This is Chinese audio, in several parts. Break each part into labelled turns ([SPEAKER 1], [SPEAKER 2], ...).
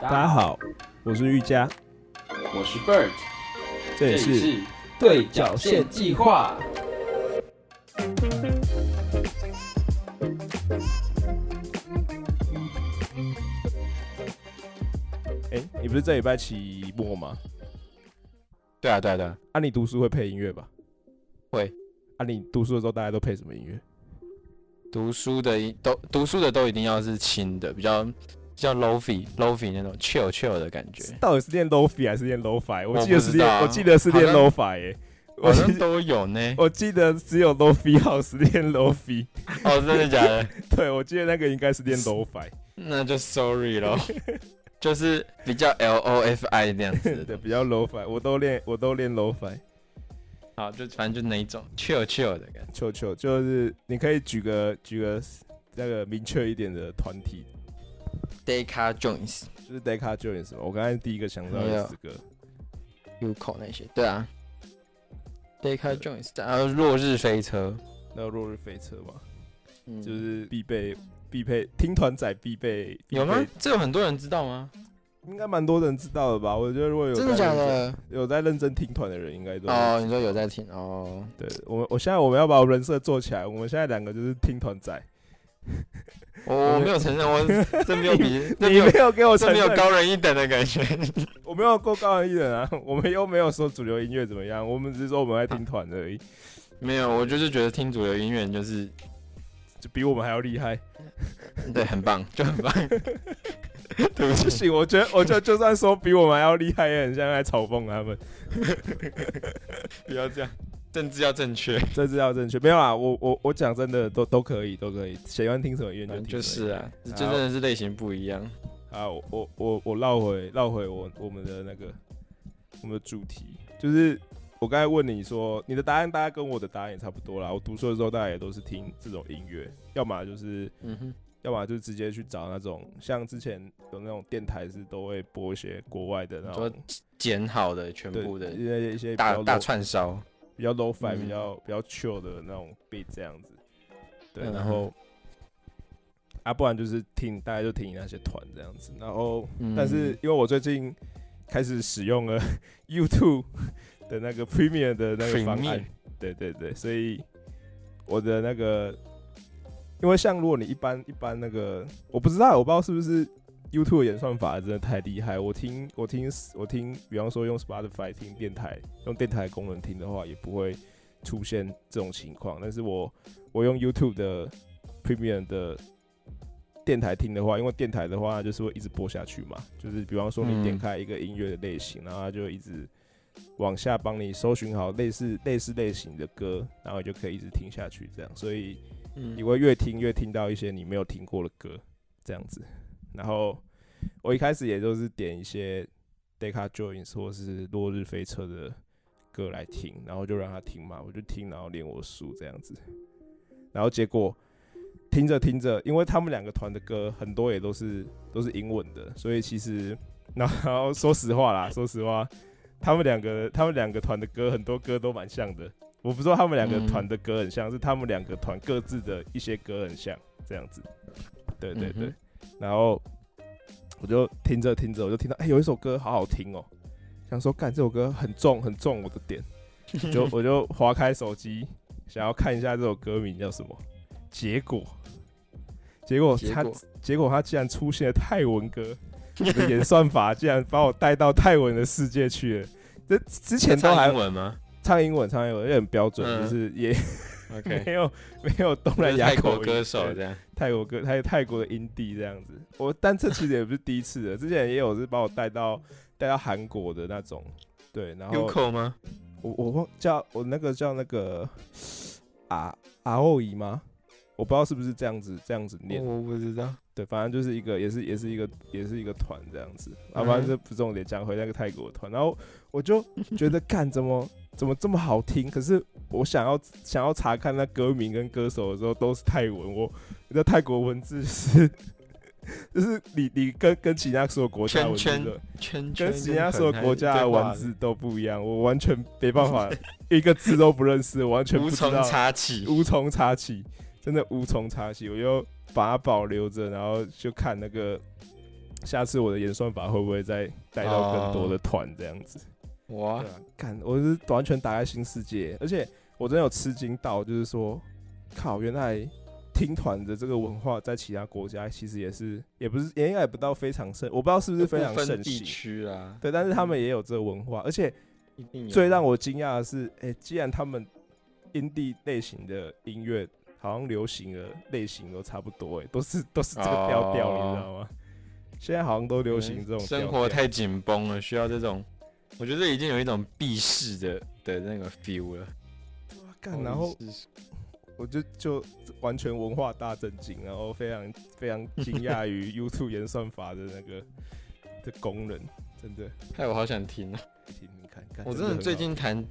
[SPEAKER 1] 大家好，我是玉佳，
[SPEAKER 2] 我是 Bird，
[SPEAKER 1] 这里是
[SPEAKER 2] 对角线计划。
[SPEAKER 1] 哎，你不是这礼拜期末吗？
[SPEAKER 3] 对啊，对啊，对啊。
[SPEAKER 1] 啊，你读书会配音乐吧？
[SPEAKER 3] 会。
[SPEAKER 1] 啊，你读书的时候大家都配什么音乐？
[SPEAKER 3] 读书的都读书的都一定要是轻的，比较比较 lofi lofi 那种 chill chill 的感觉。
[SPEAKER 1] 到底是练 lofi 还是练 lofi？
[SPEAKER 3] 我
[SPEAKER 1] 记得是练，我记得是练 lofi 耶。
[SPEAKER 3] 好像都有呢。
[SPEAKER 1] 我记得只有 lofi 好是练 lofi。
[SPEAKER 3] 哦，真的假的？
[SPEAKER 1] 对，我记得那个应该是练 lofi。
[SPEAKER 3] 那就 sorry 咯。就是比较 lofi 那样子
[SPEAKER 1] 的，比较 lofi。我都练，我都练 lofi。
[SPEAKER 3] 好，就反正就哪一种 chill chill 的感
[SPEAKER 1] 觉，chill chill 就是你可以举个举个那个明确一点的团体
[SPEAKER 3] ，Deca Jones
[SPEAKER 1] 就是 Deca Jones 我刚才第一个想到的四个
[SPEAKER 3] ，Uco 那些，对啊，Deca Jones，然后落日飞车，
[SPEAKER 1] 那个落日飞车嘛，就是必备必配听团仔必备，
[SPEAKER 3] 有吗？这有很多人知道吗？
[SPEAKER 1] 应该蛮多人知道的吧？我觉得如果有
[SPEAKER 3] 真的假的，
[SPEAKER 1] 有在认真听团的人，应该都
[SPEAKER 3] 哦。你说有在听哦？
[SPEAKER 1] 对，我们我现在我们要把人设做起来。我们现在两个就是听团仔。
[SPEAKER 3] 我没有承认，我 这没有比
[SPEAKER 1] 你没有给我承认，
[SPEAKER 3] 没有高人一等的感觉。
[SPEAKER 1] 我没有够高人一等啊！我们又没有说主流音乐怎么样，我们只是说我们在听团而已。
[SPEAKER 3] 没有，我就是觉得听主流音乐就是
[SPEAKER 1] 就比我们还要厉害。
[SPEAKER 3] 对，很棒，就很棒。
[SPEAKER 1] 对不起，我觉得，我觉得就算说比我们还要厉害，也很像在嘲讽他们。
[SPEAKER 3] 不要这样，政治要正确，
[SPEAKER 1] 政治要正确。没有啊，我我我讲真的，都都可以，都可以。喜欢听什么音乐
[SPEAKER 3] 就是啊，就真的是类型不一样。
[SPEAKER 1] 啊，我我我绕回绕回我我们的那个我们的主题，就是我刚才问你说，你的答案大概跟我的答案也差不多啦。我读书的时候，大家也都是听这种音乐，要么就是嗯哼。要么就直接去找那种，像之前有那种电台是都会播一些国外的那种
[SPEAKER 3] 剪好的全部的，
[SPEAKER 1] 一些一些
[SPEAKER 3] 大大串烧，
[SPEAKER 1] 比较 low fi，比较比较 chill 的那种 beat 这样子。对，然后啊，不然就是听大家就听那些团这样子。然后，但是因为我最近开始使用了 YouTube 的那个 Premium 的那个方案，对对对，所以我的那个。因为像如果你一般一般那个，我不知道，我不知道是不是 YouTube 演算法真的太厉害。我听我听我听，比方说用 Spotify 听电台，用电台功能听的话，也不会出现这种情况。但是我我用 YouTube 的 Premium 的电台听的话，因为电台的话就是会一直播下去嘛，就是比方说你点开一个音乐的类型，然后它就一直往下帮你搜寻好类似类似类型的歌，然后就可以一直听下去这样，所以。你会越听越听到一些你没有听过的歌，这样子。然后我一开始也就是点一些 Deca Joins 或是落日飞车的歌来听，然后就让他听嘛，我就听，然后练我数这样子。然后结果听着听着，因为他们两个团的歌很多也都是都是英文的，所以其实然后说实话啦，说实话，他们两个他们两个团的歌很多歌都蛮像的。我不知道他们两个团的歌很像，是他们两个团各自的一些歌很像这样子。对对对，然后我就听着听着，我就听到哎，有一首歌好好听哦，想说干这首歌很重很重我的点，就 我就划开手机想要看一下这首歌名叫什么，结果结果他结果？他竟然出现了泰文歌，演算法竟然把我带到泰文的世界去了。这之前都还
[SPEAKER 3] 文吗？
[SPEAKER 1] 唱英文，唱英文也很标准，就是也 没有没有东南亚
[SPEAKER 3] 泰国歌手这样，
[SPEAKER 1] 泰国歌，还有泰国的音地这样子。我但这其实也不是第一次了，之前也有是把我带到带到韩国的那种，对，然后
[SPEAKER 3] 吗？
[SPEAKER 1] 我我忘叫我那个叫那个啊阿欧姨吗？我不知道是不是这样子这样子念，
[SPEAKER 3] 我不知道。
[SPEAKER 1] 对，反正就是一个，也是也是一个也是一个团这样子。啊，反正这不重点，讲回那个泰国团，然后我就觉得，干怎么？怎么这么好听？可是我想要想要查看那歌名跟歌手的时候，都是泰文。我那泰国文字是，就是你你跟跟其他所有国家文字的，跟其他所有国家的文字都不一样。我完全没办法，一个字都不认识，完全无
[SPEAKER 3] 从查起，
[SPEAKER 1] 无从查起，真的无从查起。我就把它保留着，然后就看那个下次我的演算法会不会再带到更多的团这样子？
[SPEAKER 3] 哇
[SPEAKER 1] 看我是完全打开新世界，而且我真的有吃惊到，就是说，靠，原来听团的这个文化在其他国家其实也是，也不是，也应该也不到非常盛，我不知道是不是非常盛行。
[SPEAKER 3] 区啊，
[SPEAKER 1] 对，但是他们也有这个文化，而且最让我惊讶的是，哎、既然他们音地类型的音乐好像流行的类型都差不多，哎，都是都是这个调调，
[SPEAKER 3] 哦
[SPEAKER 1] 你知道吗？现在好像都流行这种
[SPEAKER 3] 生活太紧绷了，需要这种，我觉得已经有一种避世的的那个 feel 了。
[SPEAKER 1] 干，然后我就就完全文化大震惊，然后非常非常惊讶 于 YouTube 演算法的那个的功能，真的，
[SPEAKER 3] 害我好想听啊！
[SPEAKER 1] 听听看看，
[SPEAKER 3] 我真的最近弹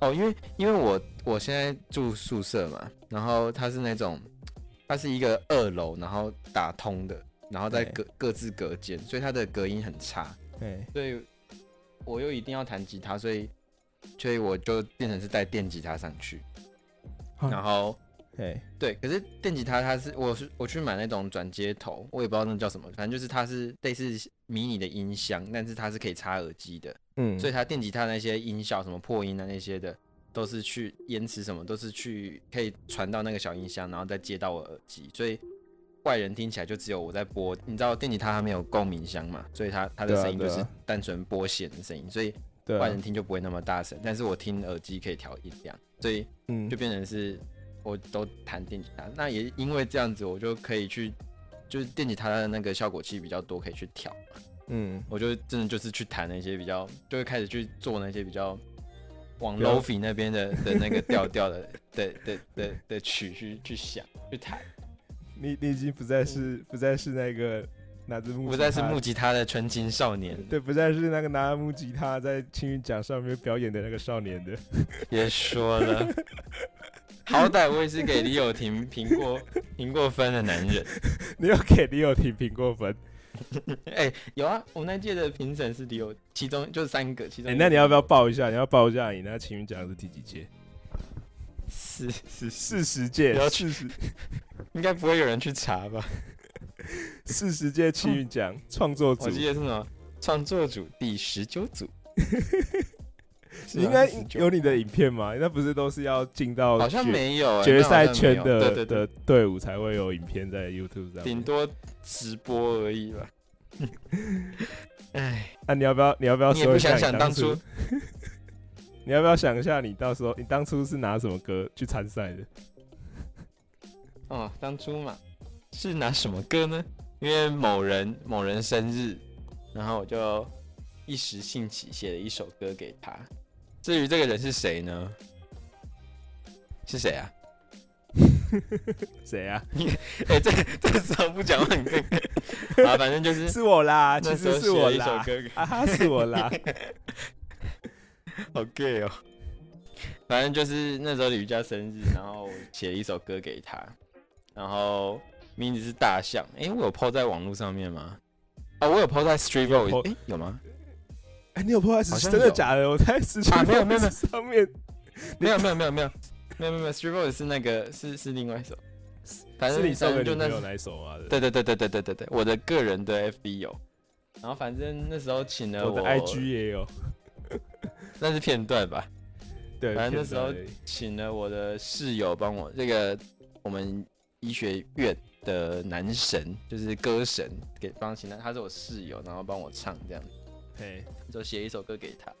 [SPEAKER 3] 哦，因为因为我我现在住宿舍嘛，然后它是那种它是一个二楼，然后打通的，然后再
[SPEAKER 1] 对
[SPEAKER 3] 隔各自隔间，所以它的隔音很差，
[SPEAKER 1] 对
[SPEAKER 3] 所以我又一定要弹吉他，所以所以我就变成是带电吉他上去，
[SPEAKER 1] 啊
[SPEAKER 3] 然后。
[SPEAKER 1] 哎
[SPEAKER 3] 对，可是电吉他它是我是我去买那种转接头，我也不知道那叫什么，反正就是它是类似迷你的音箱，但是它是可以插耳机的，
[SPEAKER 1] 嗯，
[SPEAKER 3] 所以它电吉他那些音效什么破音啊那些的，都是去延迟什么都是去可以传到那个小音箱，然后再接到我耳机，所以外人听起来就只有我在播。你知道电吉他它没有共鸣箱嘛，所以它它的声音就是单纯拨弦的声音，所以外人，听就不会那么大声，但是我听耳机可以调音量，所以
[SPEAKER 1] 嗯。
[SPEAKER 3] 就变成是我都弹电吉他。那也因为这样子，我就可以去，就是电吉他的那个效果器比较多，可以去调。
[SPEAKER 1] 嗯，
[SPEAKER 3] 我就真的就是去弹那些比较，就会开始去做那些比较往 lofi 那边的的那个调调的的的的的曲去去想去弹，
[SPEAKER 1] 你你已经不再是不再是那个拿着木，
[SPEAKER 3] 不再是木吉他的纯情少年，
[SPEAKER 1] 对，不再是那个拿着木吉他在青云奖上面表演的那个少年的，
[SPEAKER 3] 别说了。好歹我也是给李友廷评过评过分的男人。
[SPEAKER 1] 你有给李友廷评过分？
[SPEAKER 3] 哎、有啊，我那届的评审是李友，其中就是三个，其中
[SPEAKER 1] 哎、那你要不要报一下？你要报一下你那青云奖是第几届？
[SPEAKER 3] 是是是，
[SPEAKER 1] 四十届
[SPEAKER 3] 不要，
[SPEAKER 1] 四十
[SPEAKER 3] 应该不会有人去查吧？
[SPEAKER 1] 四十届青云奖创作组
[SPEAKER 3] 我，记得是什么创作组第十九组，
[SPEAKER 1] 你应该有你的影片吗？那不是都是要进到
[SPEAKER 3] 好像
[SPEAKER 1] 决
[SPEAKER 3] 没有、欸，
[SPEAKER 1] 决赛圈的的队伍才会有影片在 YouTube 上。
[SPEAKER 3] 顶多直播而已吧。哎，
[SPEAKER 1] 那、你要不要？你要不要说一下你当
[SPEAKER 3] 初？
[SPEAKER 1] 你要不要想一下，你到时候你当初是拿什么歌去参赛的？
[SPEAKER 3] 哦，当初嘛是拿什么歌呢？因为某人某人生日，然后我就一时兴起写了一首歌给他。至于这个人是谁呢？是谁啊？
[SPEAKER 1] 谁啊？
[SPEAKER 3] 你 哎、这这时候不讲话很尴尬。啊，反正就是
[SPEAKER 1] 是我啦，其实是我
[SPEAKER 3] 写一首
[SPEAKER 1] 啦，
[SPEAKER 3] 歌
[SPEAKER 1] 啊哈，是我啦。
[SPEAKER 3] 好 gay 哦。反正就是那时候李佳生日，然后我写了一首歌给他，然后名字是大象。哎，我有 PO 在网络上面吗？啊、我有 PO 在 Street
[SPEAKER 1] 有 Voice，po-
[SPEAKER 3] 诶，有吗？
[SPEAKER 1] 哎、你有破坏真的假的？我在
[SPEAKER 3] 没有没有没有
[SPEAKER 1] 上面
[SPEAKER 3] 没有没有没有没有没有没有 Voice 是那个是是另外一首，反正
[SPEAKER 1] 是你送
[SPEAKER 3] 反正就那
[SPEAKER 1] 首啊？
[SPEAKER 3] 对对对对对对对对，我的个人的 FB 有，然后反正那时候请了
[SPEAKER 1] 我的 IG 也有。
[SPEAKER 3] 那是片段吧，
[SPEAKER 1] 对，
[SPEAKER 3] 反正那时候请了我的室友帮我这个我们医学院的男神，就是歌神，给帮请他，他是我室友，然后帮我唱这样，
[SPEAKER 1] 嘿，
[SPEAKER 3] 就写一首歌给他。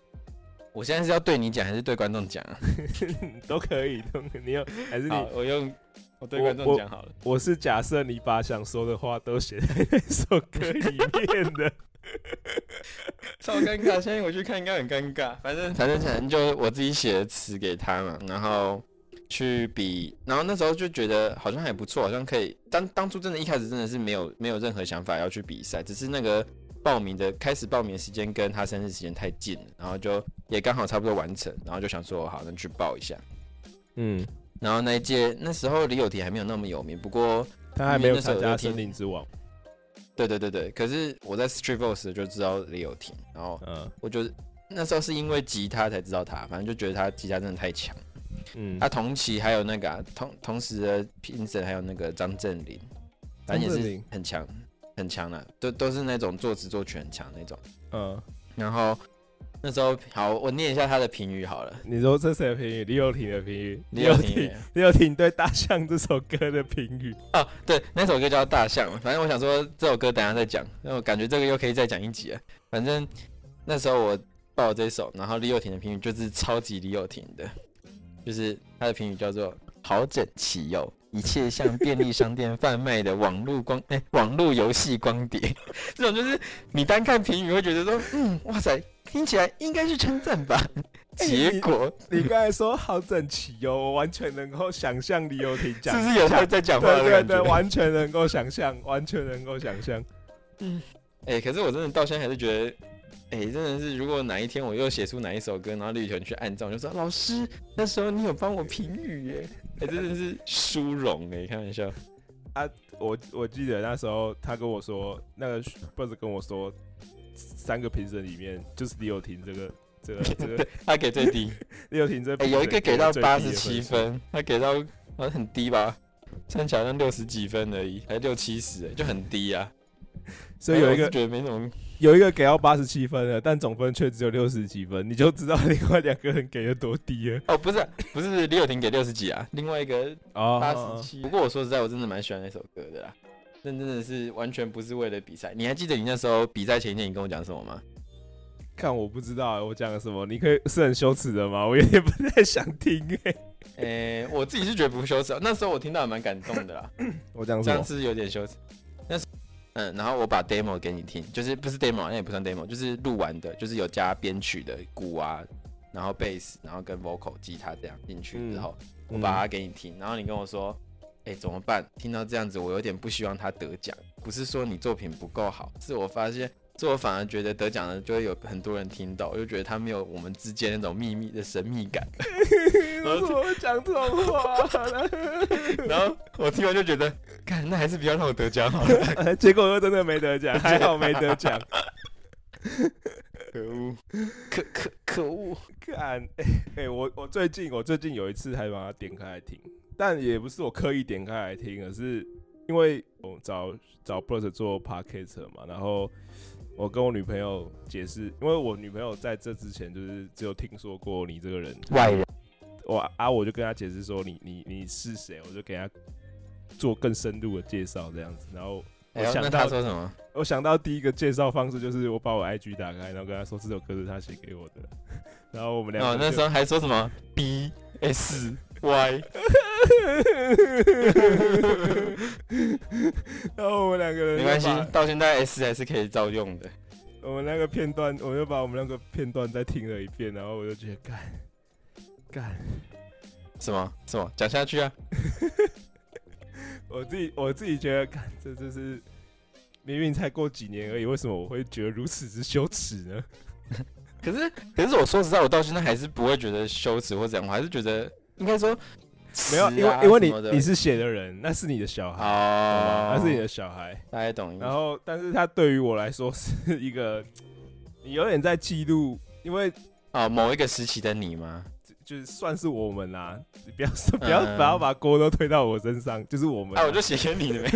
[SPEAKER 3] 我现在是要对你讲还是对观众讲啊？
[SPEAKER 1] 都可以，都可以你用还是
[SPEAKER 3] 好，
[SPEAKER 1] 你？
[SPEAKER 3] 我用我对观众讲好了。
[SPEAKER 1] 我是假设你把想说的话都写在那首歌里面的。
[SPEAKER 3] 超尴尬，现在我去看应该很尴尬。反正反正反正就我自己写的词给他嘛，然后去比，然后那时候就觉得好像还不错，好像可以。当当初真的一开始真的是没有没有任何想法要去比赛，只是那个报名的开始报名的时间跟他生日时间太近了，然后就也刚好差不多完成，然后就想说好，那去报一下。
[SPEAKER 1] 嗯，
[SPEAKER 3] 然后那一届那时候李友廷还没有那么有名，不过
[SPEAKER 1] 他还没有参加《森林之王》。
[SPEAKER 3] 对对对对，可是我在 Street Voice 就知道李友廷，然后
[SPEAKER 1] 嗯
[SPEAKER 3] 我就那时候是因为吉他才知道他，反正就觉得他吉他真的太强。
[SPEAKER 1] 嗯，
[SPEAKER 3] 他同期还有那个啊、同同时的评审还有那个张镇麟，反正也是很强很很强的，都都是那种作词作曲很强那种。
[SPEAKER 1] 嗯，
[SPEAKER 3] 然后那时候好，我念一下他的评语好了。
[SPEAKER 1] 你说这谁的评语？李友廷的评语。
[SPEAKER 3] 李友廷，
[SPEAKER 1] 李友廷对《大象》这首歌的评语。
[SPEAKER 3] 哦，对，那首歌叫《大象》。反正我想说这首歌等下再讲，那我感觉这个又可以再讲一集了。反正那时候我报这首，然后李友廷的评语就是超级李友廷的，就是他的评语叫做“好整齐哟”。一切像便利商店贩卖的网络光 哎，网络游戏光碟，这种就是你单看评语会觉得说，嗯，哇塞，听起来应该是称赞吧。结果
[SPEAKER 1] 你刚才说好整齐哦，我完全能够想象李友廷讲，
[SPEAKER 3] 是不是有他在讲话的
[SPEAKER 1] 感觉？完全能够想象，完全能够想象。
[SPEAKER 3] 嗯，哎，可是我真的到现在还是觉得，哎，真的是，如果哪一天我又写出哪一首歌，然后李友廷去按照，就说老师那时候你有帮我评语耶。真的是殊荣哎，开玩笑
[SPEAKER 1] 啊！我我记得那时候他跟我说，那个不是跟我说，三个评审里面就是李友廷这个这个 这个，
[SPEAKER 3] 他给最低。
[SPEAKER 1] 李友廷这
[SPEAKER 3] 有一个给到八十七分，他给到好像很低吧，算起来像六十几分而已，还六七十哎，就很低啊。
[SPEAKER 1] 所以有一个
[SPEAKER 3] 觉得没什么。
[SPEAKER 1] 有一个给到八十七分了，但总分却只有六十几分，你就知道另外两个人给的多低了。
[SPEAKER 3] 哦，不是，不是李友廷给六十几啊，另外一个八十七。不过我说实在，我真的蛮喜欢那首歌的啦，那真的是完全不是为了比赛。你还记得你那时候比赛前一天你跟我讲什么吗？
[SPEAKER 1] 看我不知道我讲了什么，你可以是很羞耻的吗？我有点不太想听哎。
[SPEAKER 3] 诶，我自己是觉得不羞耻，那时候我听到也蛮感动的啦。
[SPEAKER 1] 我讲
[SPEAKER 3] 这样是有点羞耻。嗯，然后我把 demo 给你听，就是不是 demo，那也不算 demo，就是录完的，就是有加编曲的鼓啊，然后 bass，然后跟 vocal 吉他这样进去之后，我把它给你听，然后你跟我说，哎，怎么办？听到这样子，我有点不希望他得奖，不是说你作品不够好，是我发现。是我反而觉得得奖的就会有很多人听到，我就觉得他没有我们之间那种秘密的神秘感。
[SPEAKER 1] 我怎么讲这种话
[SPEAKER 3] 然后我听完就觉得，看那还是不要让我得奖好了。
[SPEAKER 1] 结果又真的没得奖，还好没得奖。
[SPEAKER 3] 可恶，可可可恶！
[SPEAKER 1] 看，哎我我最近我最近有一次还把它点开来听，但也不是我刻意点开来听，而是因为我找找 Bruce 做 Podcast 嘛，然后。我跟我女朋友解释，因为我女朋友在这之前就是只有听说过你这个人。
[SPEAKER 3] 外人，
[SPEAKER 1] 我啊我就跟她解释说你你你是谁，我就给她做更深度的介绍这样子，然后我想到
[SPEAKER 3] 说什么？
[SPEAKER 1] 我想到第一个介绍方式就是我把我 IG 打开，然后跟她说这首歌是她写给我的，然后我们两个
[SPEAKER 3] 哦那时候还说什么？B S Y。
[SPEAKER 1] 然后我们两个人
[SPEAKER 3] 没关系，到现在 S 还是可以照用的。
[SPEAKER 1] 我们那个片段，我又把我们那个片段再听了一遍，然后我就觉得干干
[SPEAKER 3] 什么什么讲下去啊！
[SPEAKER 1] 我自己我自己觉得，干这就是明明才过几年而已，为什么我会觉得如此之羞耻呢？
[SPEAKER 3] 可是可是我说实在，我到现在还是不会觉得羞耻或怎样，我还是觉得应该说。
[SPEAKER 1] 没有，因为因为你你是写的人，那是你的小孩，那是你的小孩，
[SPEAKER 3] 大家懂。
[SPEAKER 1] 然后，但是他对于我来说是一个，你有点在记录，因为
[SPEAKER 3] 啊，某一个时期的你吗？
[SPEAKER 1] 就是算是我们啦，你不要说，不要不要把锅都推到我身上，就是我们。
[SPEAKER 3] 哎，我就写给你的呗。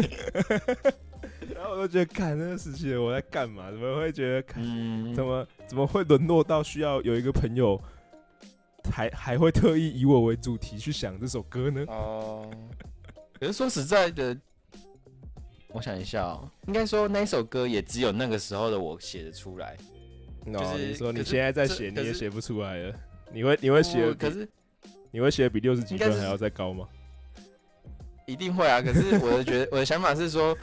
[SPEAKER 1] 然后我就觉得，看那个时期的我在干嘛？怎么会觉得，怎么怎么会沦落到需要有一个朋友？还还会特意以我为主题去想这首歌呢？哦，
[SPEAKER 3] 可是说实在的，我想一下哦，应该说那首歌也只有那个时候的我写的出来。
[SPEAKER 1] 就是说你现在在写，你也写不出来了。你会你会写，
[SPEAKER 3] 可是
[SPEAKER 1] 你会写比六十几分还要再高吗？
[SPEAKER 3] 一定会啊！可是我的觉得我的想法是说，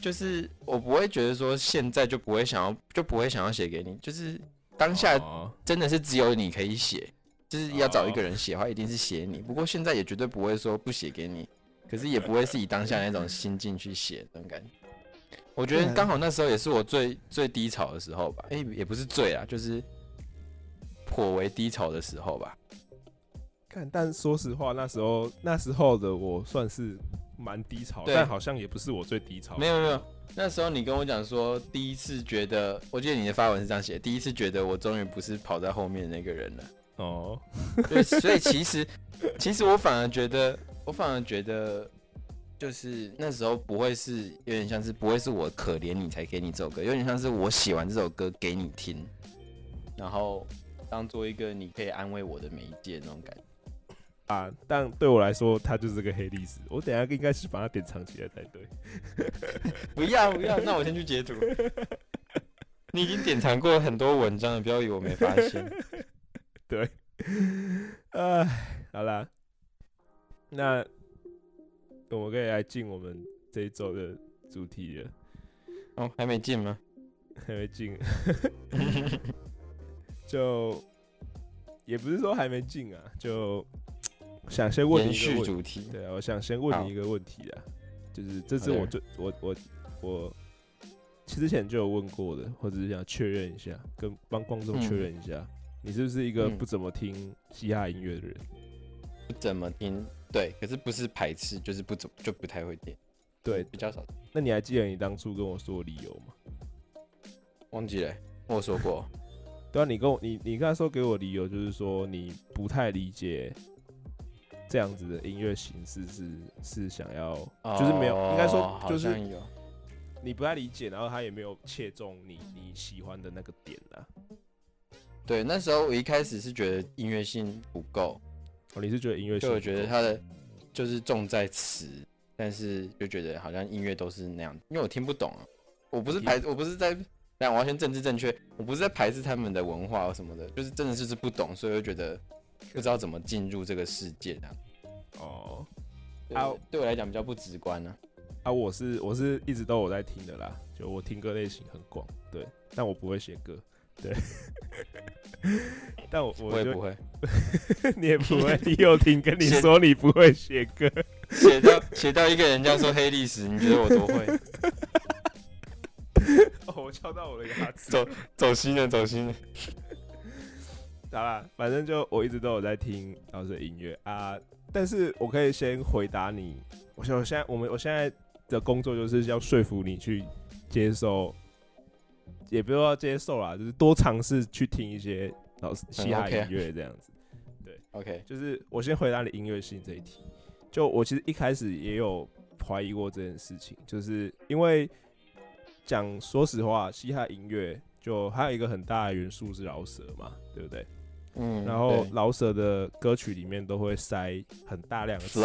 [SPEAKER 3] 就是我不会觉得说现在就不会想要就不会想要写给你，就是当下真的是只有你可以写。就是要找一个人写的话，一定是写你。不过现在也绝对不会说不写给你，可是也不会是以当下那种心境去写那种感觉。我觉得刚好那时候也是我最最低潮的时候吧。哎，也不是最啊，就是颇为低潮的时候吧。
[SPEAKER 1] 看，但说实话，那时候那时候的我算是蛮低潮，但好像也不是我最低潮。
[SPEAKER 3] 没有没有，那时候你跟我讲说，第一次觉得，我记得你的发文是这样写：第一次觉得我终于不是跑在后面的那个人了。哦，对，所以其实，其实我反而觉得，我反而觉得，就是那时候不会是有点像是不会是我可怜你才给你这首歌，有点像是我写完这首歌给你听，然后当做一个你可以安慰我的媒介那种感觉。
[SPEAKER 1] 啊，但对我来说，它就是个黑历史。我等下应该是把它典藏起来才对。
[SPEAKER 3] 不要不要，那我先去截图。你已经典藏过很多文章了，不要以为我没发现。
[SPEAKER 1] 对，哎，好啦，那我们可以来进我们这一周的主题了。
[SPEAKER 3] 哦，还没进吗？
[SPEAKER 1] 还没进。就也不是说还没进啊，就。想先问你一个问题，对啊，我想先问你一个问题啊，就是这次我就我我我之前就有问过的，或者是想确认一下，跟帮观众确认一下，你是不是一个不怎么听嘻哈音乐的人？
[SPEAKER 3] 不怎么听，对，可是不是排斥，就是不怎就不太会听，
[SPEAKER 1] 对，
[SPEAKER 3] 比较少。
[SPEAKER 1] 那你还记得你当初跟我说理由吗？
[SPEAKER 3] 忘记了，我说过。
[SPEAKER 1] 对啊，你跟我你你刚才说给我理由，就是说你不太理解。这样子的音乐形式是是想要，就是没有，应该说就是你不太理解，然后他也没有切中你你喜欢的那个点啊。
[SPEAKER 3] 对，那时候我一开始是觉得音乐性不够，
[SPEAKER 1] 哦，你是觉得音乐性？
[SPEAKER 3] 就我觉得他的就是重在词，但是就觉得好像音乐都是那样，因为我听不懂啊。我不是排，我不是在讲完全政治正确，我不是在排斥他们的文化什么的，就是真的就是不懂，所以我觉得。不知道怎么进入这个世界的哦，啊，对我来讲比较不直观呢。
[SPEAKER 1] 啊，我是我是一直都有在听的啦，就我听歌类型很广，对，但我不会写歌，对，但我
[SPEAKER 3] 我也不会，
[SPEAKER 1] 你也不会，你有听跟你说你不会写歌，
[SPEAKER 3] 写到写到一个人家说黑历史，你觉得我多会？
[SPEAKER 1] 哦，我敲到我的牙齿，
[SPEAKER 3] 走走心了，走心了。
[SPEAKER 1] 好啦，反正就我一直都有在听老师的音乐。啊，但是我可以先回答你，我我现在我们我现在的工作就是要说服你去接受，也不要接受啦，就是多尝试去听一些老师嘻哈音乐这样子。对，
[SPEAKER 3] OK，
[SPEAKER 1] 就是我先回答你音乐性这一题，就我其实一开始也有怀疑过这件事情，就是因为讲说实话，嘻哈音乐就还有一个很大的元素是饶舌嘛，对不对？
[SPEAKER 3] 嗯，
[SPEAKER 1] 然后饶舌的歌曲里面都会塞很大量的词，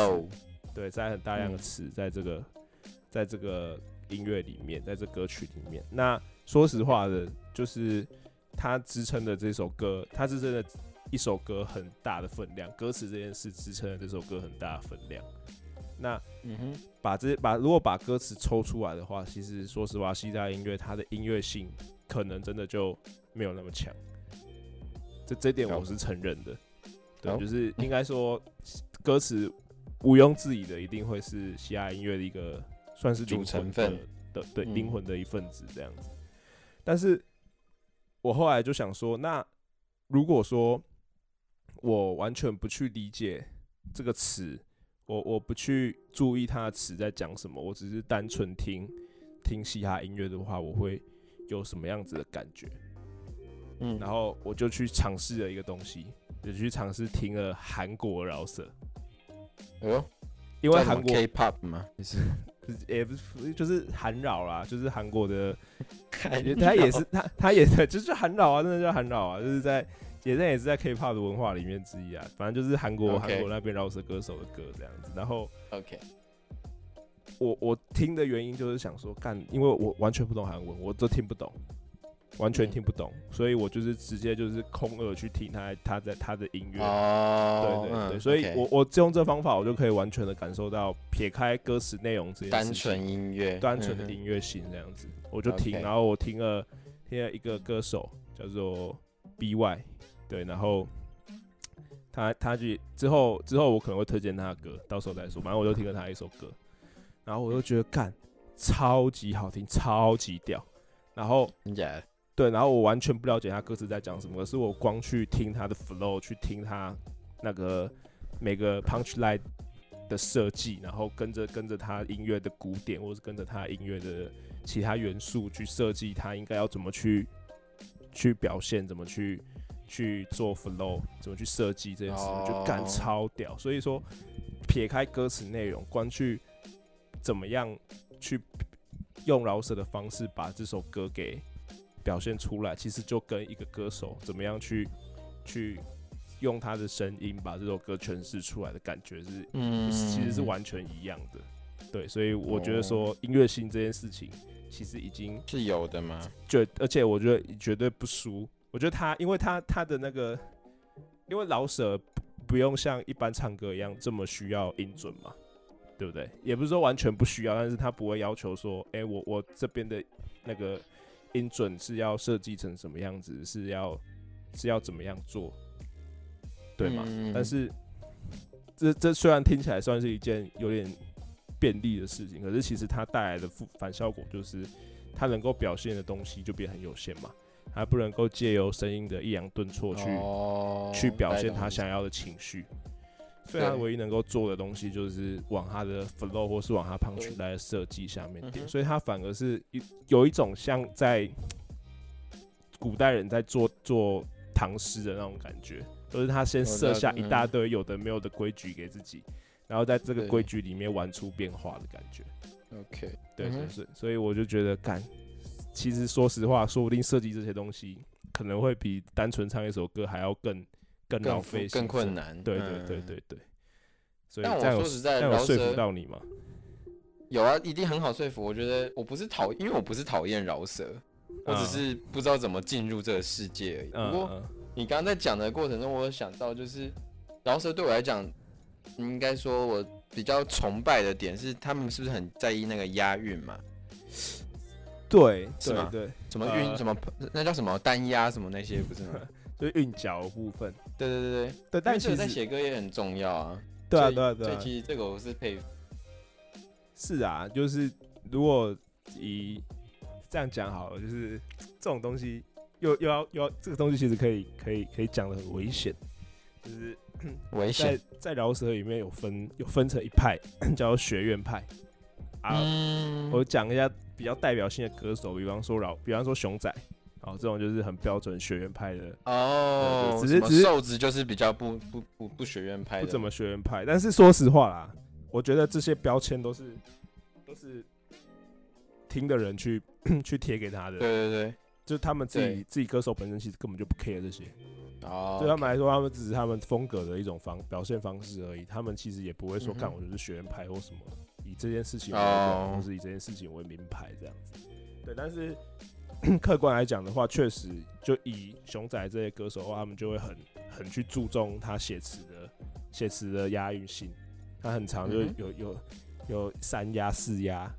[SPEAKER 1] 对，塞很大量的词在这个，在这个音乐里面，在这歌曲里面。那说实话的，就是他支撑的这首歌，他是真的一首歌很大的分量，歌词这件事支撑了这首歌很大的分量。那，嗯哼，把这把如果把歌词抽出来的话，其实说实话，西大音乐它的音乐性可能真的就没有那么强。这这点我是承认的，对，就是应该说歌词毋庸置疑的，一定会是西亚音乐的一个算是
[SPEAKER 3] 主成分
[SPEAKER 1] 的，对，灵魂的一份子这样子。但是我后来就想说，那如果说我完全不去理解这个词，我我不去注意它的词在讲什么，我只是单纯听听嘻哈音乐的话，我会有什么样子的感觉？嗯，然后我就去尝试了一个东西，就去尝试听了韩国饶舌。
[SPEAKER 3] 哎呦，
[SPEAKER 1] 因为韩国
[SPEAKER 3] K-pop 吗？不是，
[SPEAKER 1] 也不是，就是韩饶啦，就是韩国的。他也是他，他也是，就是韩饶啊，真的叫韩饶啊，就是在也在也是在 K-pop 的文化里面之一啊。反正就是韩国韩国那边饶舌歌手的歌这样子。然后
[SPEAKER 3] ，OK，
[SPEAKER 1] 我我听的原因就是想说，干，因为我完全不懂韩文，我都听不懂。完全听不懂，所以我就是直接就是空耳去听他他在他的音乐，对对对，所以我我用这方法，我就可以完全的感受到撇开歌词内容这些
[SPEAKER 3] 单纯音乐，
[SPEAKER 1] 单纯的音乐性这样子，我就听，然后我听了听了一个歌手叫做 B Y，对，然后他他就之后之后我可能会推荐他的歌，到时候再说，反正我就听了他一首歌，然后我就觉得干超级好听，超级屌，然后。对，然后我完全不了解他歌词在讲什么，可是我光去听他的 flow，去听他那个每个 punch line 的设计，然后跟着跟着他音乐的鼓点，或者是跟着他音乐的其他元素去设计，他应该要怎么去去表现，怎么去去做 flow，怎么去设计这件事，就干超屌。所以说，撇开歌词内容，光去怎么样去用饶舌的方式把这首歌给表现出来，其实就跟一个歌手怎么样去去用他的声音把这首歌诠释出来的感觉是，
[SPEAKER 3] 嗯，
[SPEAKER 1] 其实是完全一样的。对，所以我觉得说音乐性这件事情，其实已经
[SPEAKER 3] 是有的吗？
[SPEAKER 1] 绝，而且我觉得绝对不输。我觉得他，因为他他的那个，因为老舍不不用像一般唱歌一样这么需要音准嘛，对不对？也不是说完全不需要，但是他不会要求说，哎、我我这边的那个音准是要设计成什么样子，是要是要怎么样做，对吗？
[SPEAKER 3] 嗯
[SPEAKER 1] 但是这这虽然听起来算是一件有点便利的事情，可是其实它带来的负反效果就是，它能够表现的东西就变很有限嘛，它不能够借由声音的抑扬顿挫去、
[SPEAKER 3] 哦
[SPEAKER 1] 去表现他想要的情绪。所以他唯一能够做的东西就是往他的 flow 或是往他 punch 来的设计下面点，所以他反而是一有一种像在古代人在做做唐诗的那种感觉，就是他先设下一
[SPEAKER 3] 嗯
[SPEAKER 1] 大堆有的没有的规矩给自己，然后在这个规矩里面玩出变化的感觉。
[SPEAKER 3] OK，
[SPEAKER 1] 对对
[SPEAKER 3] 嗯哼。
[SPEAKER 1] 对，所以我就觉得，干，其实说实话，说不定设计这些东西可能会比单纯唱一首歌还要更更费、
[SPEAKER 3] 更困。难。
[SPEAKER 1] 对对对
[SPEAKER 3] 嗯，
[SPEAKER 1] 对对。所以
[SPEAKER 3] 但我说实在饶舌
[SPEAKER 1] 到你吗？
[SPEAKER 3] 有啊，一定很好说服。我觉得我不是讨，因为我不是讨厌饶舌，我只
[SPEAKER 1] 嗯
[SPEAKER 3] 是不知道怎么进入这个世界而已。不过你刚刚在讲的过程中，我有想到，就是饶舌对我来讲，应该说我比较崇拜的点是，他们是不是很在意那个押韵嘛？
[SPEAKER 1] 对
[SPEAKER 3] 是吗
[SPEAKER 1] 对对，
[SPEAKER 3] 什么韵、
[SPEAKER 1] 呃
[SPEAKER 3] 什么那叫什么单押什么那些不是吗？
[SPEAKER 1] 就是韵脚的部分。
[SPEAKER 3] 对对对对，
[SPEAKER 1] 对，
[SPEAKER 3] 但
[SPEAKER 1] 但
[SPEAKER 3] 这个在写歌也很重要啊。
[SPEAKER 1] 对啊对啊对啊，
[SPEAKER 3] 所以其实这个我是佩服。
[SPEAKER 1] 是啊，就是如果以这样讲好了，就是这种东西又又要又要这个东西其实可以可以可以讲的很危险，就是
[SPEAKER 3] 危险。
[SPEAKER 1] 在饶舌里面有分有分成一派 叫做学院派啊，
[SPEAKER 3] 嗯，
[SPEAKER 1] 我讲一下比较代表性的歌手，比方说饶，比方说熊仔，哦，这种就是很标准学院派的，
[SPEAKER 3] 哦，
[SPEAKER 1] 只是只是
[SPEAKER 3] 瘦子就是比较不不不不学院派的，
[SPEAKER 1] 不怎么学院派。但是说实话啦，我觉得这些标签都是都是听的人去去贴给他的，
[SPEAKER 3] 对对对，
[SPEAKER 1] 就是他们自己自己歌手本身其实根本就不 care 这些，
[SPEAKER 3] 哦，
[SPEAKER 1] 对他们来说，他们只是他们风格的一种方表现方式而已，他们其实也不会说
[SPEAKER 3] 嗯哼
[SPEAKER 1] 干我就是学院派或什么，以这件事情为
[SPEAKER 3] 哦
[SPEAKER 1] 荣，或是以这件事情为名牌这样子。对，但是 客观来讲的话，确实就以熊仔这些歌手的话，他们就会很很去注重他写词的写词的押韵性，他很常就
[SPEAKER 3] 嗯
[SPEAKER 1] 有、有有三押四押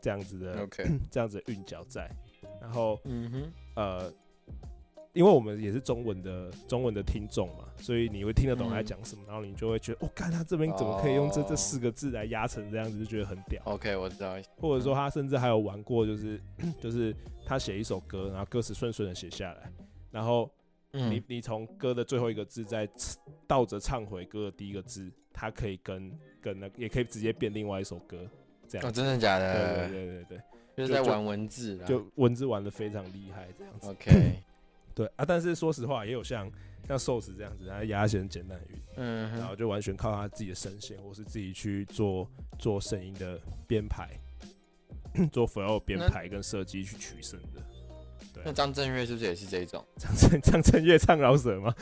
[SPEAKER 1] 这样子的 这样子的韵脚在，然后
[SPEAKER 3] 嗯哼，
[SPEAKER 1] 呃，因为我们也是中文的中文的听众嘛，所以你会听得懂他讲什么，然后你就会觉得，哦，看他这边怎么可以用这、这
[SPEAKER 3] 哦
[SPEAKER 1] 四个字来压成这样子，就觉得很屌。
[SPEAKER 3] OK，我知道，
[SPEAKER 1] 或者说他甚至还有玩过，就是 就是他写一首歌，然后歌词顺顺的写下来，然后你
[SPEAKER 3] 嗯，
[SPEAKER 1] 你从歌的最后一个字再倒着唱回歌的第一个字，他可以跟跟那也可以直接变另外一首歌，这样
[SPEAKER 3] 哦，真的假
[SPEAKER 1] 对对？对对对，
[SPEAKER 3] 就是在玩文字啦。
[SPEAKER 1] 就文字玩的非常厉害，这样子。
[SPEAKER 3] OK，
[SPEAKER 1] 对啊，但是说实话，也有像像寿司这样子，他压一些很简单
[SPEAKER 3] 嗯，
[SPEAKER 1] 然后就完全靠他自己的声线，或是自己去做做声音的编排，做 flow 编排跟设计去取胜的。
[SPEAKER 3] 那张震岳是不是也是这一种？
[SPEAKER 1] 张震张震岳唱饶舌吗？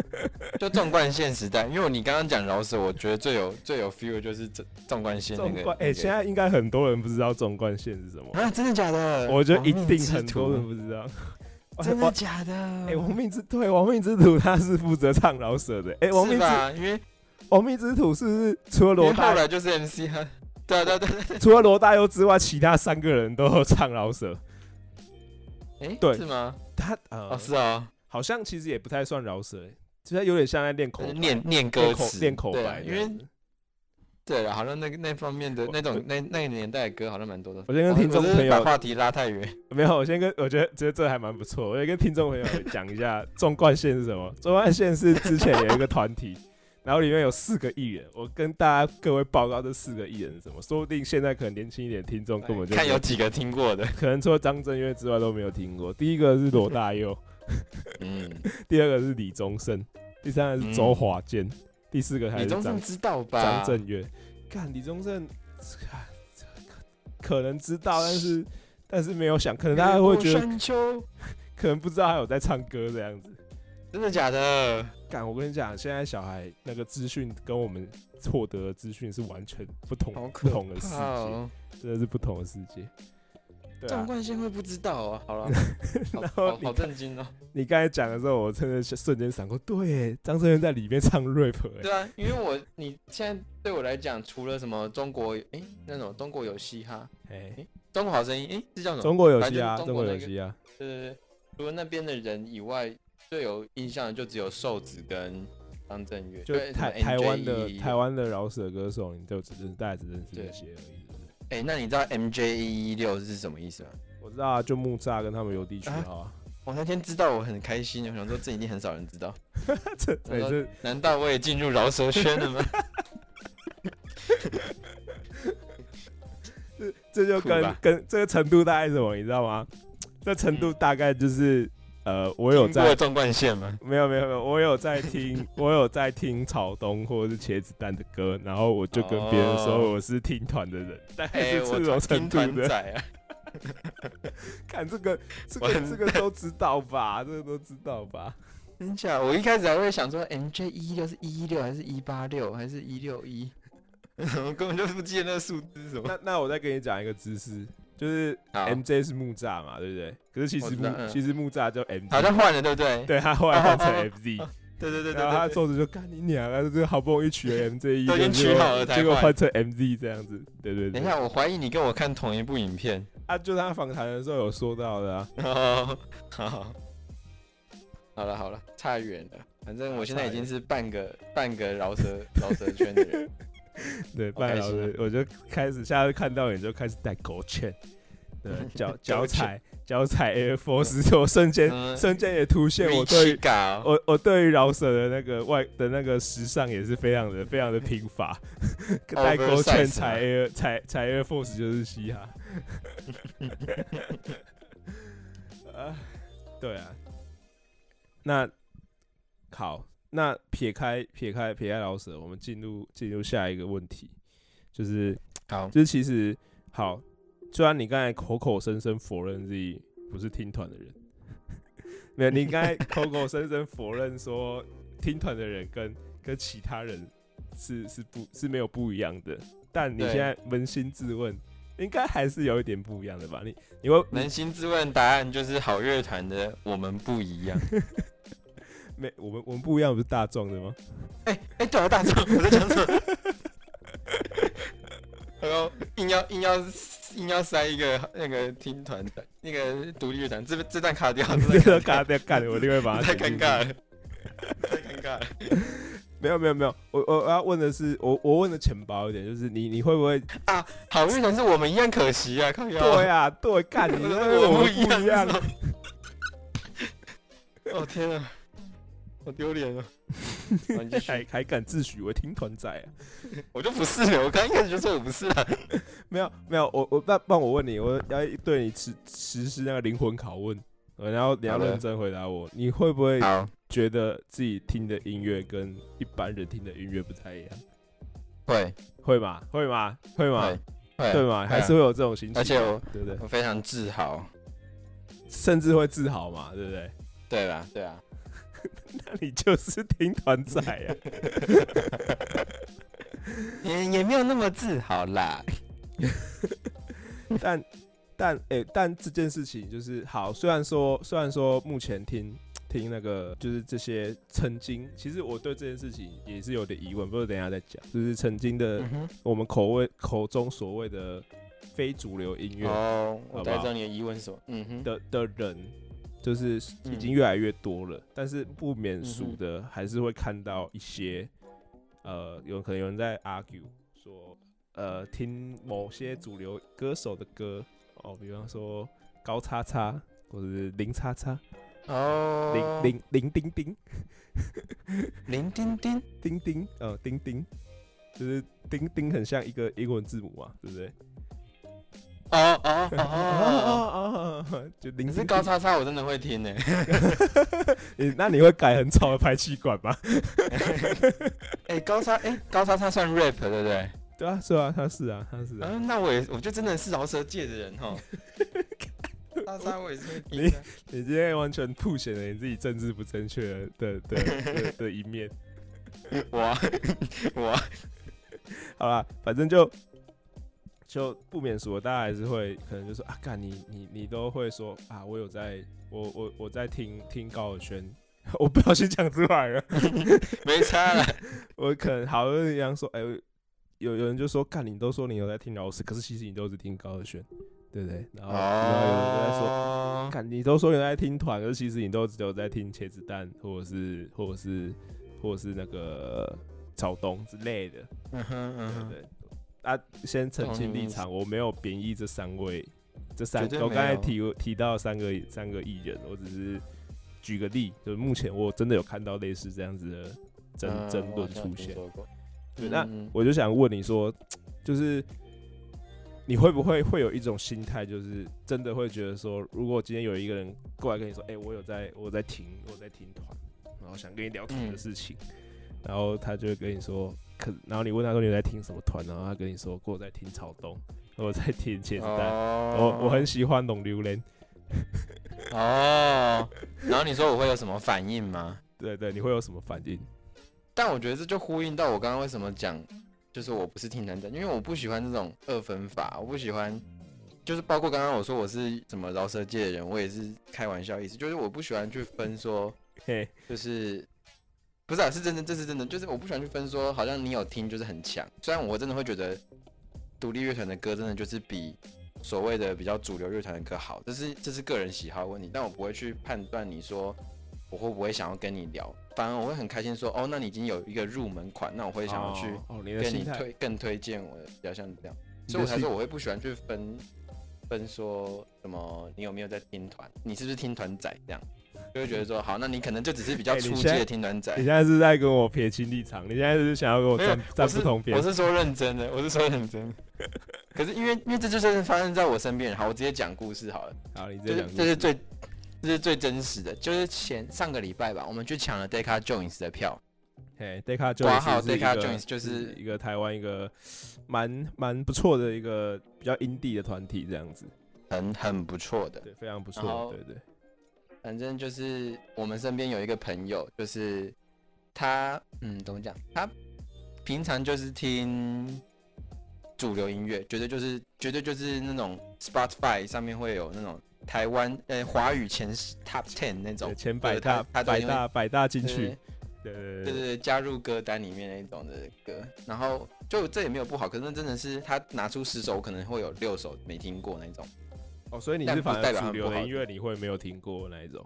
[SPEAKER 3] 就纵贯线时代，因为你刚刚讲饶舌，我觉得最有最有 feel 的就是纵纵贯线那个。
[SPEAKER 1] 哎，
[SPEAKER 3] 那个
[SPEAKER 1] 现在应该很多人不知道纵贯线是什么，
[SPEAKER 3] 啊，真的假的？
[SPEAKER 1] 我觉得一定很多人不知道。
[SPEAKER 3] 真的假的？
[SPEAKER 1] 哎，亡命之对亡命之徒他是负责唱饶舌的。哎，亡命之
[SPEAKER 3] 是吧？因为
[SPEAKER 1] 亡命之徒是不是除了罗大
[SPEAKER 3] 来就是 MC 哈，对啊对啊对
[SPEAKER 1] 除了罗大佑之外，其他三个人都有唱饶舌？
[SPEAKER 3] 哎，
[SPEAKER 1] 对
[SPEAKER 3] 是吗？
[SPEAKER 1] 他呃
[SPEAKER 3] 哦，是啊，
[SPEAKER 1] 好像其实也不太算饶舌，欸其实有点像在练口白
[SPEAKER 3] 念念歌
[SPEAKER 1] 练口
[SPEAKER 3] 词，
[SPEAKER 1] 练口
[SPEAKER 3] 对啊
[SPEAKER 1] 白
[SPEAKER 3] 因为。对了，好像那个那方面的那种那那个年代的歌好像蛮多的。
[SPEAKER 1] 我先跟听众朋友
[SPEAKER 3] 把话题拉太远。
[SPEAKER 1] 没有，我先跟我觉得觉得这还蛮不错，我先跟听众朋友讲一下纵贯线是什么。纵贯线是之前有一个团体，然后里面有四个艺人，我跟大家各位报告这四个艺人是什么，说不定现在可能年轻一点的听众根本就
[SPEAKER 3] 看有几个听过的。
[SPEAKER 1] 可能除了张震岳之外都没有听过。第一个是罗大佑，
[SPEAKER 3] 嗯，
[SPEAKER 1] 第二个是李宗盛，第三个是周华健，第四个还是张
[SPEAKER 3] 李宗盛知道吧？
[SPEAKER 1] 张震岳。看李宗盛，看可能知道，但是但是没有想，可能大家会觉得，可能不知道他有在唱歌这样子。
[SPEAKER 3] 真的假的？
[SPEAKER 1] 干，我跟你讲，现在小孩那个资讯跟我们获得的资讯是完全不同不同的世界，真的是不同的世界。
[SPEAKER 3] 张冠宪会不知道啊？好了，然后好震惊哦！
[SPEAKER 1] 你刚才讲的时候，我真的瞬间闪过，对，张震岳在里面唱 rap。
[SPEAKER 3] 对啊，因为我你现在对我来讲，除了什么中国哎那种中国有嘻哈，哎，中国好声音，哎，是叫什么？
[SPEAKER 1] 中国有嘻哈，中国有嘻哈。
[SPEAKER 3] 对对对，除了那边的人以外。最有印象的就只有瘦子跟张震岳，
[SPEAKER 1] 就台台湾的台湾的饶舌歌手，你就只是大概只认识这些而已。
[SPEAKER 3] 哎，那你知道 M J 一一六是什么意思吗？
[SPEAKER 1] 我知道啊，就木栅跟他们邮递区
[SPEAKER 3] 啊。我那天知道，我很开心，我想说这一定很少人知道。
[SPEAKER 1] 这这
[SPEAKER 3] 难道我也进入饶舌圈了吗？
[SPEAKER 1] 这这就跟跟这个程度大概什么，你知道吗？这程度大概就是。呃，我有在
[SPEAKER 3] 纵贯线吗？
[SPEAKER 1] 没有没有没有，我有在听，我有在听草东或者是茄子蛋的歌，然后我就跟别人说我是听团的人，大概是这种程度的。看这个，这个这个都知道吧？这个都知道吧？
[SPEAKER 3] 真假？我一开始还会想说，M J 一六是一六还是一八六还是一六一？我根本就不记得那个数字什么。
[SPEAKER 1] 那那我再跟你讲一个知识。就是 M J 是木栅嘛，对不对？可是其实木其实木栅叫 M，
[SPEAKER 3] 好像换了，对不对？
[SPEAKER 1] 对他后来换成 M Z，
[SPEAKER 3] 对对对
[SPEAKER 1] 然后他做着就干你娘啊！这好不容易取了 M J 一，
[SPEAKER 3] 都已经取好了才
[SPEAKER 1] 结果换成 M Z 这样子，对对。
[SPEAKER 3] 等一下，我怀疑你跟我看同一部影片
[SPEAKER 1] 啊！就他访谈的时候有说到的啊。
[SPEAKER 3] 好，好了好了，差远了。反正我现在已经是半个半个饶舌饶舌圈的人。
[SPEAKER 1] 对，半老师，我就开始下次看到你就开始带狗圈，对，脚脚踩脚踩 Air Force，我瞬间瞬间也凸显我对我我对于饶舌的那个外的那个时尚也是非常的非常的贫乏，带狗圈踩 Air 踩踩 Air Force 就是嘻哈，啊，对啊，那好。那撇开撇开撇开老舍，我们进入进入下一个问题，就是
[SPEAKER 3] 好，
[SPEAKER 1] 就是其实好，虽然你刚才口口声声否认自己不是听团的人，没有，你刚才口口声声否认说听团的人跟跟其他人是是不是没有不一样的，但你现在扪心自问，应该还是有一点不一样的吧？你你会
[SPEAKER 3] 扪心自问，答案就是好乐团的我们不一样。
[SPEAKER 1] 没，我们我们不一样，不是大壮的吗？
[SPEAKER 3] 哎哎，对啊，大壮，我在讲什么？然后硬要硬要硬要塞一个那个听团的，那个独立乐团，这这段卡掉，
[SPEAKER 1] 这段卡掉，干，我另外把它。
[SPEAKER 3] 太尴尬了，太尴尬了。
[SPEAKER 1] 没有没有没有，我我要问的是，我我问的浅薄一点，就是你你会不会
[SPEAKER 3] 啊？好乐团是我们一样可惜啊，看
[SPEAKER 1] 对啊，对，干你我们不一样。
[SPEAKER 3] 哦天啊！好丢脸 啊！
[SPEAKER 1] 还还敢自诩为听团仔啊？
[SPEAKER 3] 我就不是，我刚一开始就说我不是啊。
[SPEAKER 1] 没有没有，我我那帮我问你，我要对你实实施那个灵魂拷问，然后你要认真回答我，你会不会觉得自己听的音乐跟一般人听的音乐不太一样？
[SPEAKER 3] 会
[SPEAKER 1] 会吗？会吗？会吗？对吗？还是会有这种心情？
[SPEAKER 3] 而且我
[SPEAKER 1] 对不对？
[SPEAKER 3] 我非常自豪，
[SPEAKER 1] 甚至会自豪嘛？对不对？
[SPEAKER 3] 对吧？对啊。
[SPEAKER 1] 那你就是听团仔呀，
[SPEAKER 3] 也也没有那么自豪啦。
[SPEAKER 1] 但但诶，但这件事情就是好。虽然说虽然说目前听听那个就是这些曾经，其实我对这件事情也是有点疑问，不过等一下再讲。就是曾经的我们口味口中所谓的非主流音乐
[SPEAKER 3] 哦，我知道你的疑问是什么。
[SPEAKER 1] 嗯哼的的人。就是已经越来越多了，但是不免俗的还是会看到一些，呃，有可能有人在 argue 说，呃，听某些主流歌手的歌，哦，比方说高叉叉或者是零叉叉，
[SPEAKER 3] 哦，
[SPEAKER 1] 零零零丁丁，
[SPEAKER 3] 零丁丁？
[SPEAKER 1] 丁丁，呃，丁丁，就是丁丁很像一个英文字母嘛，对不对？
[SPEAKER 3] 哦哦哦哦哦！就你是高叉叉，我真的会听呢。
[SPEAKER 1] 你那你会改很吵的排气管吗？
[SPEAKER 3] 哎，高叉哎，高叉叉算 rap 对不对？
[SPEAKER 1] 对啊，是啊，他是啊，他是啊。
[SPEAKER 3] 嗯，那我也，我就真的是饶舌界的人哈。大沙我也是
[SPEAKER 1] 你你今天完全凸显了你自己政治不正确的的的的一面。
[SPEAKER 3] 我我
[SPEAKER 1] 好了，反正就就不免说，大家还是会可能就说啊，干你你你都会说啊，我有在，我我我在听听高尔轩，我不小心讲出来了，
[SPEAKER 3] 没差了。
[SPEAKER 1] 我可能好像一样说，哎，有有人就说，干你都说你有在听老师，可是其实你都是听高尔轩。对不对？然后然后有人在说，看你都说你在听团，可是其实你都只有在听茄子蛋，或者是或者是或者是那个草东之类的。嗯哼嗯哼。对啊，先澄清立场，我没有贬义这三位，这三我刚才提提到三个三个艺人，我只是举个例，就是目前我真的有看到类似这样子的争争论出现。对，那我就想问你说，就是。你会不会会有一种心态，就是真的会觉得说，如果今天有一个人过来跟你说，哎，我有在我在听我在听团，然后想跟你聊团的事情，然后他就会跟你说，可，然后你问他说你在听什么团，然后他跟你说，我在听草东，我在听茄子蛋，我我很喜欢龙榴莲。
[SPEAKER 3] 哦，然后你说我会有什么反应吗？
[SPEAKER 1] 对对，你会有什么反应？
[SPEAKER 3] 但我觉得这就呼应到我刚刚为什么讲。就是我不是听团仔，因为我不喜欢这种二分法，我不喜欢，就是包括刚刚我说我是什么饶舌界的人，我也是开玩笑意思，就是我不喜欢去分说，就是不是啊，是真的，这是真的，就是我不喜欢去分说，好像你有听就是很强，虽然我真的会觉得独立乐团的歌真的就是比所谓的比较主流乐团的歌好，这是这是个人喜好问题，但我不会去判断你说。我会不会想要跟你聊？反而我会很开心说，哦，那你已经有一个入门款，那我会想要去跟你推更推荐我的，比较像这样。所以我才说我会不喜欢去分分说什么，你有没有在听团？你是不是听团仔？这样就会觉得说，好，那你可能就只是比较初级的听团仔。
[SPEAKER 1] 你现在是在跟我撇清立场？你现在是想要跟我站站不同边？
[SPEAKER 3] 我是说认真的，我是说认真。可是因为因为这就是发生在我身边，好，我直接讲故事好了。
[SPEAKER 1] 好，你直接讲。
[SPEAKER 3] 这是最。这是最真实的，就是前上个礼拜吧，我们去抢了 Deca Jones 的票。
[SPEAKER 1] 嘿，Deca Jones 就是一个台湾一个蛮蛮不错的一个比较 indie 的团体，这样子，
[SPEAKER 3] 很很不错的，
[SPEAKER 1] 对，非常不错，对对。
[SPEAKER 3] 反正就是我们身边有一个朋友，就是他，嗯，怎么讲？他平常就是听主流音乐，绝对就是绝对就是那种 Spotify 上面会有那种。台湾呃华语前十 top ten 那种
[SPEAKER 1] 前百大百大百大进去，对
[SPEAKER 3] 对对对加入歌单里面那种的歌，然后就这也没有不好，可是那真的是他拿出十首，可能会有六首没听过那种。
[SPEAKER 1] 哦，所以你是反而主流的音乐你会没有听过那一种？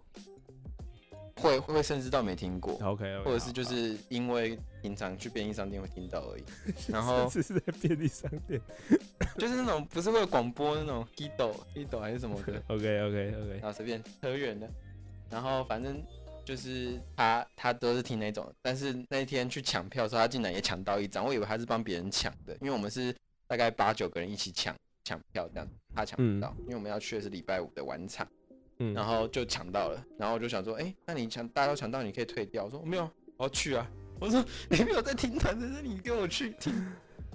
[SPEAKER 3] 会会甚至到没听过
[SPEAKER 1] ，OK，
[SPEAKER 3] 或者是就是因为平常去便利商店会听到而已。然后
[SPEAKER 1] 只是在便利商店，
[SPEAKER 3] 就是那种不是会有广播那种 Hido Hido 还是什么的，
[SPEAKER 1] OK OK OK，
[SPEAKER 3] 然后随便扯远的。然后反正就是他他都是听那种，但是那一天去抢票的时候，他竟然也抢到一张，我以为他是帮别人抢的，因为我们是大概八九个人一起抢抢票这样，他抢不到，因为我们要去的是礼拜五的晚场。嗯然后就抢到了，然后我就想说，哎，那你抢，大家都抢到，你可以退掉。我说没有，我要去啊。我说你没有在听团，但是你给我去听。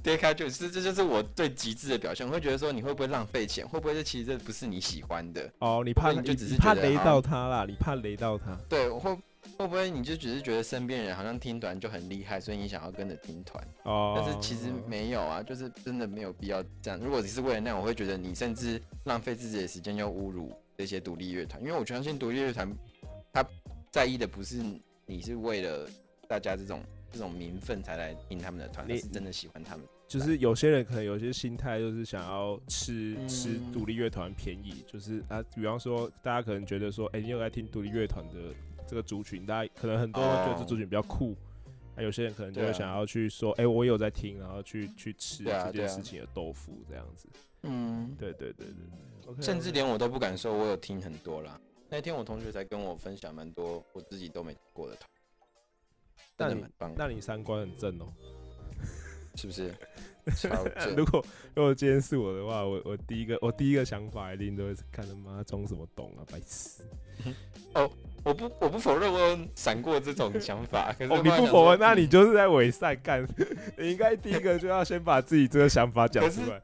[SPEAKER 3] 跌开就是，这就是我最极致的表现。我会觉得说，你会不会浪费钱？会不会这其实这不是你喜欢的？
[SPEAKER 1] 哦，你怕你就只是怕雷到他啦，你怕雷到他。
[SPEAKER 3] 对，我会会不会你就只是觉得身边人好像听团就很厉害，所以你想要跟着听团？哦，但是其实没有啊，就是真的没有必要这样。如果只是为了那样，我会觉得你甚至浪费自己的时间，又侮辱。这些独立乐团，因为我相信独立乐团，他在意的不是你是为了大家这种这种名分才来听他们的团，你是真的喜欢他们。
[SPEAKER 1] 就是有些人可能有些心态，就是想要吃吃独立乐团便宜，就是啊，比方说大家可能觉得说，哎，你有在听独立乐团的这个族群，大家可能很多人觉得这族群比较酷，那有些人可能就会想要去说，哎，我有在听，然后去去吃这件事情的豆腐这样子。嗯，对对对对对。
[SPEAKER 3] 甚至连我都不敢说，我有听很多啦。那天我同学才跟我分享蛮多我自己都没听过的团，
[SPEAKER 1] 但你那你三观很正哦，
[SPEAKER 3] 是不是？
[SPEAKER 1] 如果如果今天是我的话，我我第一个我第一个想法一定都会是看他妈装什么懂啊，白痴！
[SPEAKER 3] 哦，我我不我不否认我有闪过这种想法，可是
[SPEAKER 1] 哦，你不否认，那你就是在伪善干。你应该第一个就要先把自己这个想法讲出来。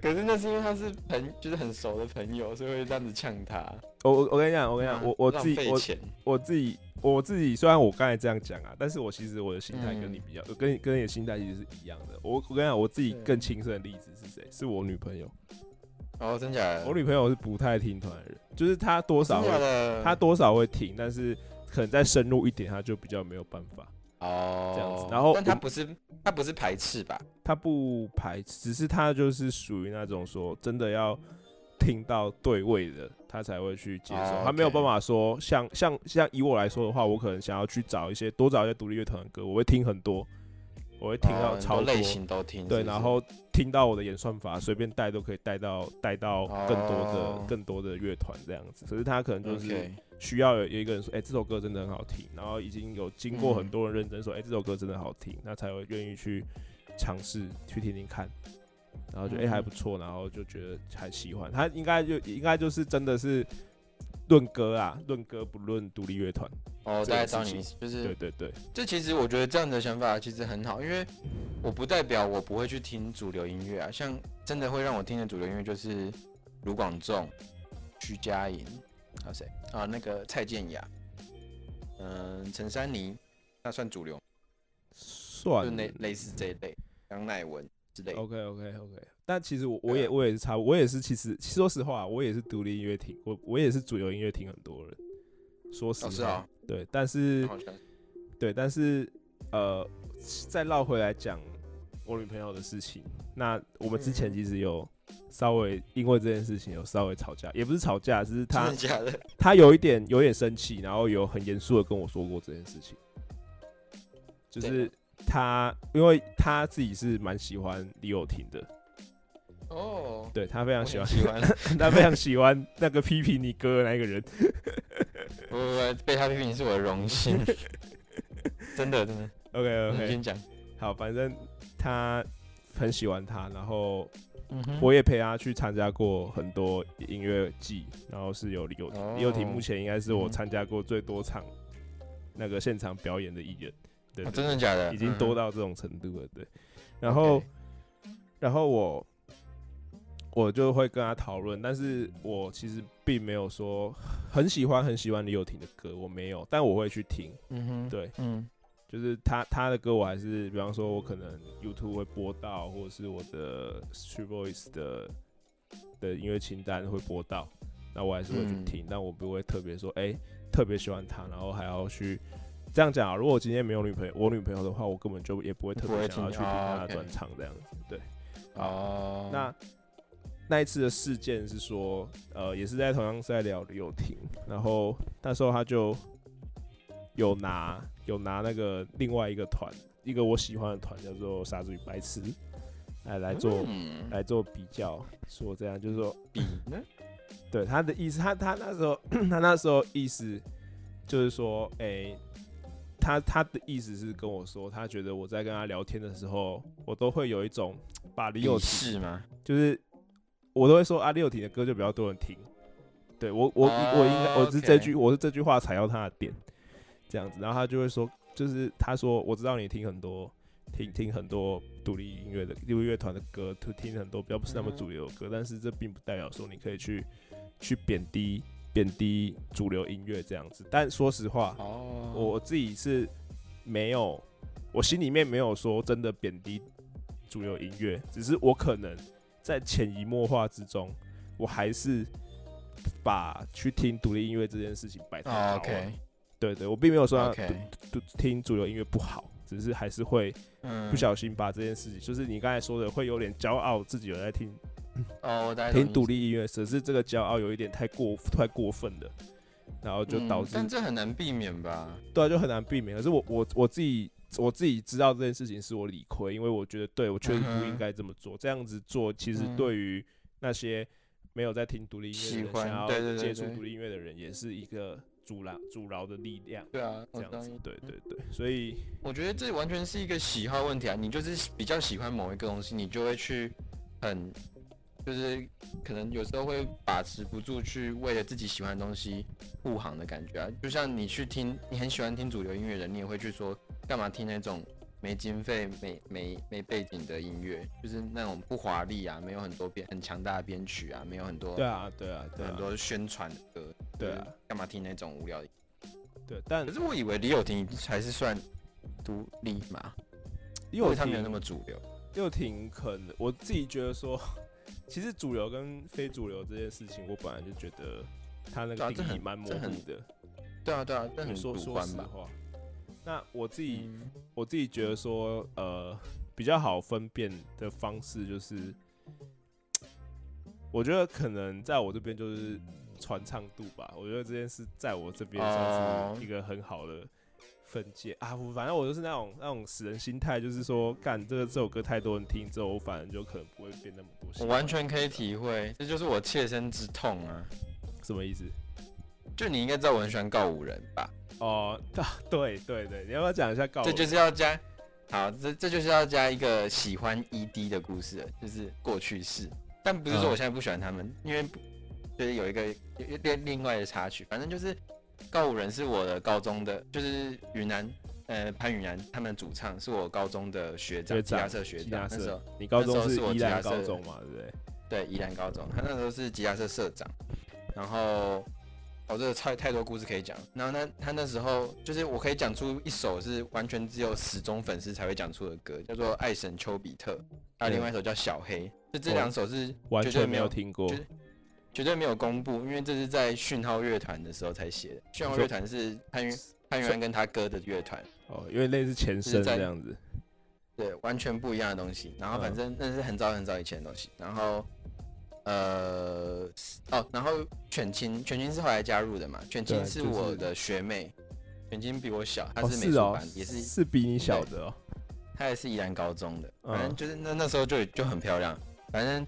[SPEAKER 3] 可是那是因为他是朋，就是很熟的朋友，所以会这样子呛他。
[SPEAKER 1] 我我我跟你讲，我跟你讲，我我自己我我自己我自己，虽然我刚才这样讲啊，但是我其实我的心态跟你比较，跟跟你的心态其实是一样的。我我跟你讲，我自己更亲身的例子是谁？是我女朋友。
[SPEAKER 3] 哦，真假的？
[SPEAKER 1] 我女朋友是不太听团的人，就是她多少会，她多少会听，但是可能再深入一点，她就比较没有办法。
[SPEAKER 3] 哦，
[SPEAKER 1] 这样子，然后
[SPEAKER 3] 但她不是她不是排斥吧？
[SPEAKER 1] 她不排斥，只是她就是属于那种说真的要听到对位的，他才会去接受。他没有办法说像像像以我来说的话，我可能想要去找一些多找一些独立乐团的歌，我会听很多，我会听到超多
[SPEAKER 3] 类型都听，
[SPEAKER 1] 对，然后听到我的演算法随便带都可以带到带到更多的更多的乐团这样子。可是他可能就是。需要有有一个人说，哎，这首歌真的很好听，然后已经有经过很多人认真说，哎，这首歌真的好听，那才会愿意去尝试去听听看，然后就哎还不错，然后就觉得还喜欢。他应该就应该就是真的是论歌啊，论歌不论独立乐团。
[SPEAKER 3] 哦，大概道你意思，就是
[SPEAKER 1] 对对对。
[SPEAKER 3] 这其实我觉得这样的想法其实很好，因为我不代表我不会去听主流音乐啊，像真的会让我听的主流音乐就是卢广仲、徐佳莹。还有谁啊？那个蔡健雅，嗯，陈珊妮，那算主流，
[SPEAKER 1] 算
[SPEAKER 3] 就类类似这一类，杨乃文之类。
[SPEAKER 1] OK OK OK。但其实我我也我也是差，我也是其实说实话，我也是独立音乐听，我我也是主流音乐听很多人。说实话，对，但是对，但是呃，再绕回来讲我女朋友的事情，那我们之前其实有。稍微因为这件事情有稍微吵架，也不是吵架，只是他他有一点有点生气，然后有很严肃的跟我说过这件事情，就是他因为他自己是蛮喜欢李友廷的，
[SPEAKER 3] 哦，
[SPEAKER 1] 对他非常喜欢
[SPEAKER 3] 喜欢。
[SPEAKER 1] 他非常喜欢那个批评你哥的那个人，
[SPEAKER 3] 不不不，被他批评是我的荣幸，真的真的
[SPEAKER 1] ，OK OK，
[SPEAKER 3] 先讲。
[SPEAKER 1] 好，反正他很喜欢他，然后。我也陪他去参加过很多音乐季，然后是有李友廷，李友廷目前应该是我参加过最多场那个现场表演的艺人，对，
[SPEAKER 3] 真的假的？
[SPEAKER 1] 已经多到这种程度了，对。然后，然后我我就会跟他讨论，但是我其实并没有说很喜欢很喜欢李友廷的歌，我没有，但我会去听，嗯哼，对，嗯。就是他他的歌我还是，比方说我可能 YouTube 会播到，或者是我的 Street Voice 的的音乐清单会播到，那我还是会去听，但我不会特别说，哎，特别喜欢他，然后还要去这样讲啊。如果我今天没有女朋友，我女朋友的话，我根本就也不会特别想要去听他的专场这样子。对，哦，那那一次的事件是说，呃，也是在同样是在聊李友廷，然后那时候他就有拿。有拿那个另外一个团，一个我喜欢的团叫做傻子与白痴，来来做来做比较，说这样就是说
[SPEAKER 3] 比呢？
[SPEAKER 1] 对他的意思，他他那时候 他那时候意思就是说，哎，他他的意思是跟我说，他觉得我在跟他聊天的时候，我都会有一种把李友廷
[SPEAKER 3] 吗？
[SPEAKER 1] 就是我都会说啊，李友廷的歌就比较多人听，对我我我应该我是这句我是这句话踩到他的点。这样子，然后他就会说，就是他说，我知道你听很多，听听很多独立音乐的独立乐团的歌，听听很多比较不是那么主流的歌，但是这并不代表说你可以去去贬低贬低主流音乐这样子。但说实话，哦，我自己是没有，我心里面没有说真的贬低主流音乐，只是我可能在潜移默化之中，我还是把去听独立音乐这件事情摆太高了。对对，我并没有说听主流音乐不好，只是还是会不小心把这件事情，就是你刚才说的，会有点骄傲，自己有在听
[SPEAKER 3] 哦，我
[SPEAKER 1] 听独立音乐，只是这个骄傲有一点太过太过分了，然后就导致，
[SPEAKER 3] 但这很难避免吧？
[SPEAKER 1] 对啊，就很难避免。可是我我我自己我自己知道这件事情是我理亏，因为我觉得对我确实不应该这么做，这样子做其实对于那些没有在听独立音乐、想要接触独立音乐的人，也是一个。阻挠阻挠的力量，
[SPEAKER 3] 对啊，
[SPEAKER 1] 这样子，对对对，所以
[SPEAKER 3] 我觉得这完全是一个喜好问题啊。你就是比较喜欢某一个东西，你就会去很，就就是可能有时候会把持不住，去为了自己喜欢的东西护航的感觉啊。就像你去听，你很喜欢听主流音乐的，你也会去说干嘛听那种没经费、没没没背景的音乐，就是那种不华丽啊，没有很多编很强大的编曲啊，没有很多
[SPEAKER 1] 对啊，对啊，
[SPEAKER 3] 很多宣传的歌，
[SPEAKER 1] 对啊，
[SPEAKER 3] 干嘛听那种无聊的？
[SPEAKER 1] 对，但
[SPEAKER 3] 可是我以为李友廷还是算独立嘛，因
[SPEAKER 1] 又
[SPEAKER 3] 为他没有那么主流。
[SPEAKER 1] 又挺可能，我自己觉得说，其实主流跟非主流这件事情，我本来就觉得它那个定义蛮模糊的。
[SPEAKER 3] 对啊，对啊，这很
[SPEAKER 1] 说说？实话，那我自己
[SPEAKER 3] 嗯
[SPEAKER 1] 我自己觉得说，呃，比较好分辨的方式就是，我觉得可能在我这边就是传唱度吧。我觉得这件事在我这边
[SPEAKER 3] 哦
[SPEAKER 1] 算是一个很好的分界、啊。我反正我就是那种那种死人心态，就是说，干这个这首歌太多人听之后，我反正就可能不会变那么多
[SPEAKER 3] 我。完全可以体会，这就是我切身之痛啊！
[SPEAKER 1] 什么意思？
[SPEAKER 3] 就你应该知道我很喜欢告五人吧？
[SPEAKER 1] 哦，对对对，你要不要讲一下告我？
[SPEAKER 3] 这就是要加，好，这这就是要加一个喜欢 ED 的故事，就是过去式。但不是说
[SPEAKER 1] 嗯
[SPEAKER 3] 我现在不喜欢他们，因为就是有一个另另外的插曲，反正就是告五人是我的高中的，就是云南呃潘云南他们主唱是我高中的学长，吉他
[SPEAKER 1] 长
[SPEAKER 3] 社学长，那时候，
[SPEAKER 1] 你高中
[SPEAKER 3] 是我
[SPEAKER 1] 宜兰
[SPEAKER 3] 吉他社
[SPEAKER 1] 高中嘛，对不对？
[SPEAKER 3] 对，宜兰高中，他那时候是吉他社社长，然后哦，这个太太多故事可以讲。然后呢，他那时候就是我可以讲出一首是完全只有死忠粉丝才会讲出的歌，叫做《爱神丘比特》，还有另外一首叫《小黑》，就这两首是
[SPEAKER 1] 完全没
[SPEAKER 3] 有
[SPEAKER 1] 有听过
[SPEAKER 3] 就。是绝对没有公布，因为这是在讯号乐团的时候才写的。讯号乐团是潘云潘云安跟他哥的乐团，
[SPEAKER 1] 哦，因为类似前身
[SPEAKER 3] 在
[SPEAKER 1] 这样子。
[SPEAKER 3] 对，完全不一样的东西。然后反
[SPEAKER 1] 嗯
[SPEAKER 3] 正那是很早很早以前的东西。然后呃哦，然后犬青犬青是后来加入的嘛？犬青
[SPEAKER 1] 是
[SPEAKER 3] 是我的学妹，犬青比我小，她
[SPEAKER 1] 哦，
[SPEAKER 3] 是美术班，，也是
[SPEAKER 1] 是比你小的哦。
[SPEAKER 3] 她也是宜兰高中的。反正
[SPEAKER 1] 嗯
[SPEAKER 3] 就是那那时候就就很漂亮。反正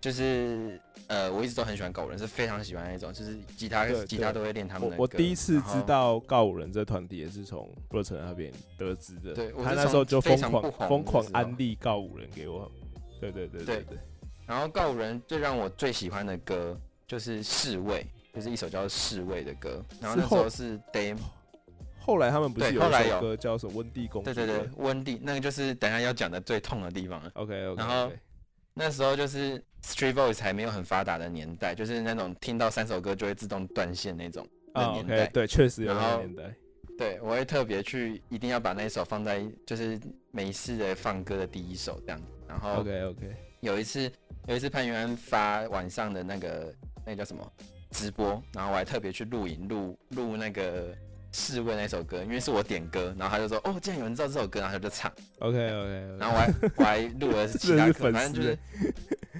[SPEAKER 3] 就是呃，我一直都很喜欢告五人，是非常喜欢那种，就是吉他吉他都会练他们的歌。
[SPEAKER 1] 我我第一次知道告五人这团体也是从布勒城那边得知的。
[SPEAKER 3] 对我
[SPEAKER 1] 他那时候就
[SPEAKER 3] 非
[SPEAKER 1] 疯狂疯狂安利告五人给我。对对对对
[SPEAKER 3] 对
[SPEAKER 1] 对。
[SPEAKER 3] 然后告五人最让我最喜欢的歌就是《侍卫》，就是一首叫《侍卫》的歌。然后那时候是 Dame，
[SPEAKER 1] 后来他们不是有一首歌叫什么《温蒂公主》？
[SPEAKER 3] 对对对，温蒂，那个就是等下要讲的最痛的地方了。
[SPEAKER 1] OK OK。
[SPEAKER 3] 然后那时候就是 Street Voice 还没有很发达的年代，就是那种听到三首歌就会自动断线那种的
[SPEAKER 1] 啊
[SPEAKER 3] 年代。
[SPEAKER 1] 对，确实有那个年代。
[SPEAKER 3] 对，我会特别去，一定要把那一首放在就是每一次的放歌的第一首这样子。然后
[SPEAKER 1] OK OK。
[SPEAKER 3] 有一次，有一次潘元安发晚上的那个那个叫什么直播，然后我还特别去录影录录那个侍卫那首歌，因为是我点歌，然后他就说哦，竟然有人知道这首歌，然后他就唱
[SPEAKER 1] ，OK OK。
[SPEAKER 3] 然后我还我还录了其他歌，
[SPEAKER 1] 粉
[SPEAKER 3] 反正就是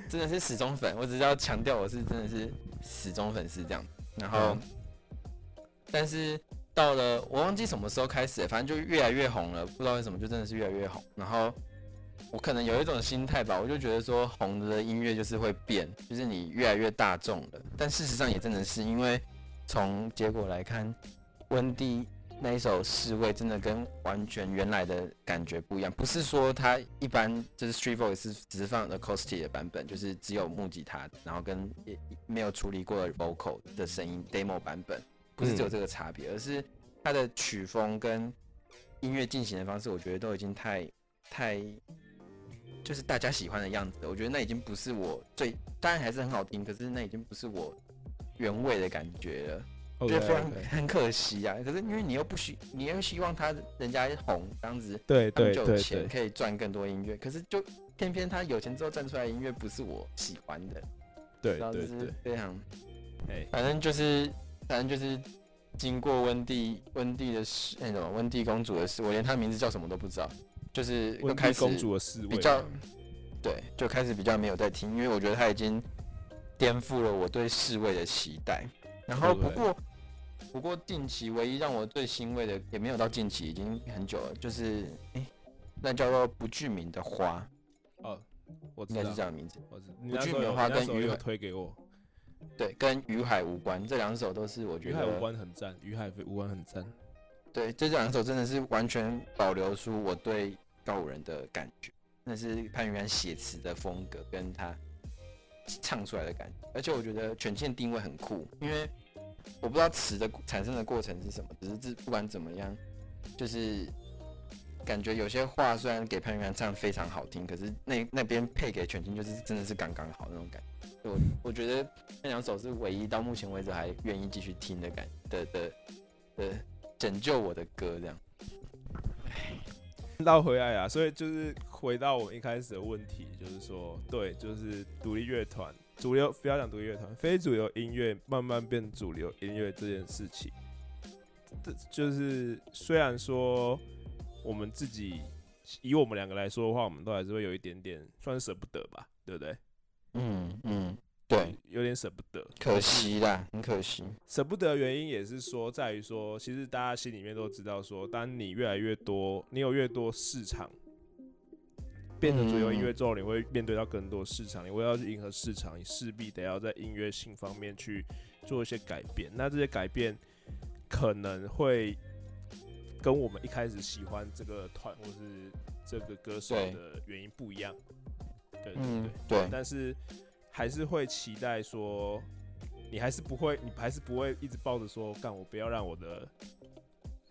[SPEAKER 3] 真的是死忠粉，我只是要强调我是真的是死忠粉丝这样，然后
[SPEAKER 1] 嗯
[SPEAKER 3] 但是到了我忘记什么时候开始，反正就越来越红了，不知道为什么就真的是越来越红。然后我可能有一种心态吧，我就觉得说红的音乐就是会变，就是你越来越大众了。但事实上也真的是因为从结果来看，温蒂那一首《侍卫》真的跟完全原来的感觉不一样。不是说他一般就是 Street Voice 是只是放 acoustic 的版本，就是只有木吉他，然后跟也没有处理过的 vocal 的声音 demo 版本，不是只有这个差别，而是它的曲风跟音乐进行的方式，我觉得都已经太太就是大家喜欢的样子。我觉得那已经不是我最，当然还是很好听，可是那已经不是我原味的感觉了。得非常。很可惜啊。可是因为你又不希，你又希望他人家红这样子，
[SPEAKER 1] 对
[SPEAKER 3] 他们
[SPEAKER 1] 对对
[SPEAKER 3] 就有钱。可以赚更多音乐。可是就偏偏他有钱之后赚出来的音乐不是我喜欢的，
[SPEAKER 1] 对
[SPEAKER 3] 然后就是
[SPEAKER 1] 对对。
[SPEAKER 3] 非常，
[SPEAKER 1] 哎，
[SPEAKER 3] 反正就是反正就是经过温蒂温蒂的事，那种温蒂公主的事，我连她名字叫什么都不知道，就是又
[SPEAKER 1] 温
[SPEAKER 3] 开始
[SPEAKER 1] 蒂公主的事
[SPEAKER 3] 比较对，就开始比较没有在听，因为我觉得他已经颠覆了我对侍卫的期待。然后不过不过近期唯一让我最欣慰的，也没有到近期，已经很久了，就是诶、那叫做不具名的花，
[SPEAKER 1] 哦，我知
[SPEAKER 3] 应该是这样的名字。
[SPEAKER 1] 我知你
[SPEAKER 3] 不具名花跟
[SPEAKER 1] 你那时候有
[SPEAKER 3] 鱼海
[SPEAKER 1] 推给我，
[SPEAKER 3] 对，跟于海无关，这两首都是我觉得
[SPEAKER 1] 无关很赞，鱼海无关很赞。
[SPEAKER 3] 对，这两首真的是完全保留出我对告五人的感觉，那是潘云安写词的风格，跟他唱出来的感觉。而且我觉得权限定位很酷，因为我不知道词的产生的过程是什么，只是这不管怎么样，就是感觉有些话虽然给潘云安唱非常好听，可是那那边配给权健就是真的是刚刚好那种感觉。我我觉得那两首是唯一到目前为止还愿意继续听的感的的的拯救我的歌这样。
[SPEAKER 1] 绕回来啊，所以就是回到我一开始的问题，就是说，对，就是独立乐团、主流不要讲独立乐团，非主流音乐慢慢变主流音乐这件事情，这就是虽然说我们自己以我们两个来说的话，我们都还是会有一点点算舍不得吧，对不对？
[SPEAKER 3] 嗯嗯。对，
[SPEAKER 1] 有点舍不得，
[SPEAKER 3] 可惜啦，很可惜。
[SPEAKER 1] 舍不得原因也是说，在于说，其实大家心里面都知道，说，当你越来越多，你有越多市场，变成主流音乐之后，你会面对到更多市场，你会要去迎合市场，你势必得要在音乐性方面去做一些改变。那这些改变可能会跟我们一开始喜欢这个团或是这个歌手的原因不一样。对对对对，但是。还是会期待说，你还是不会，你还是不会一直抱着说，干我不要让我的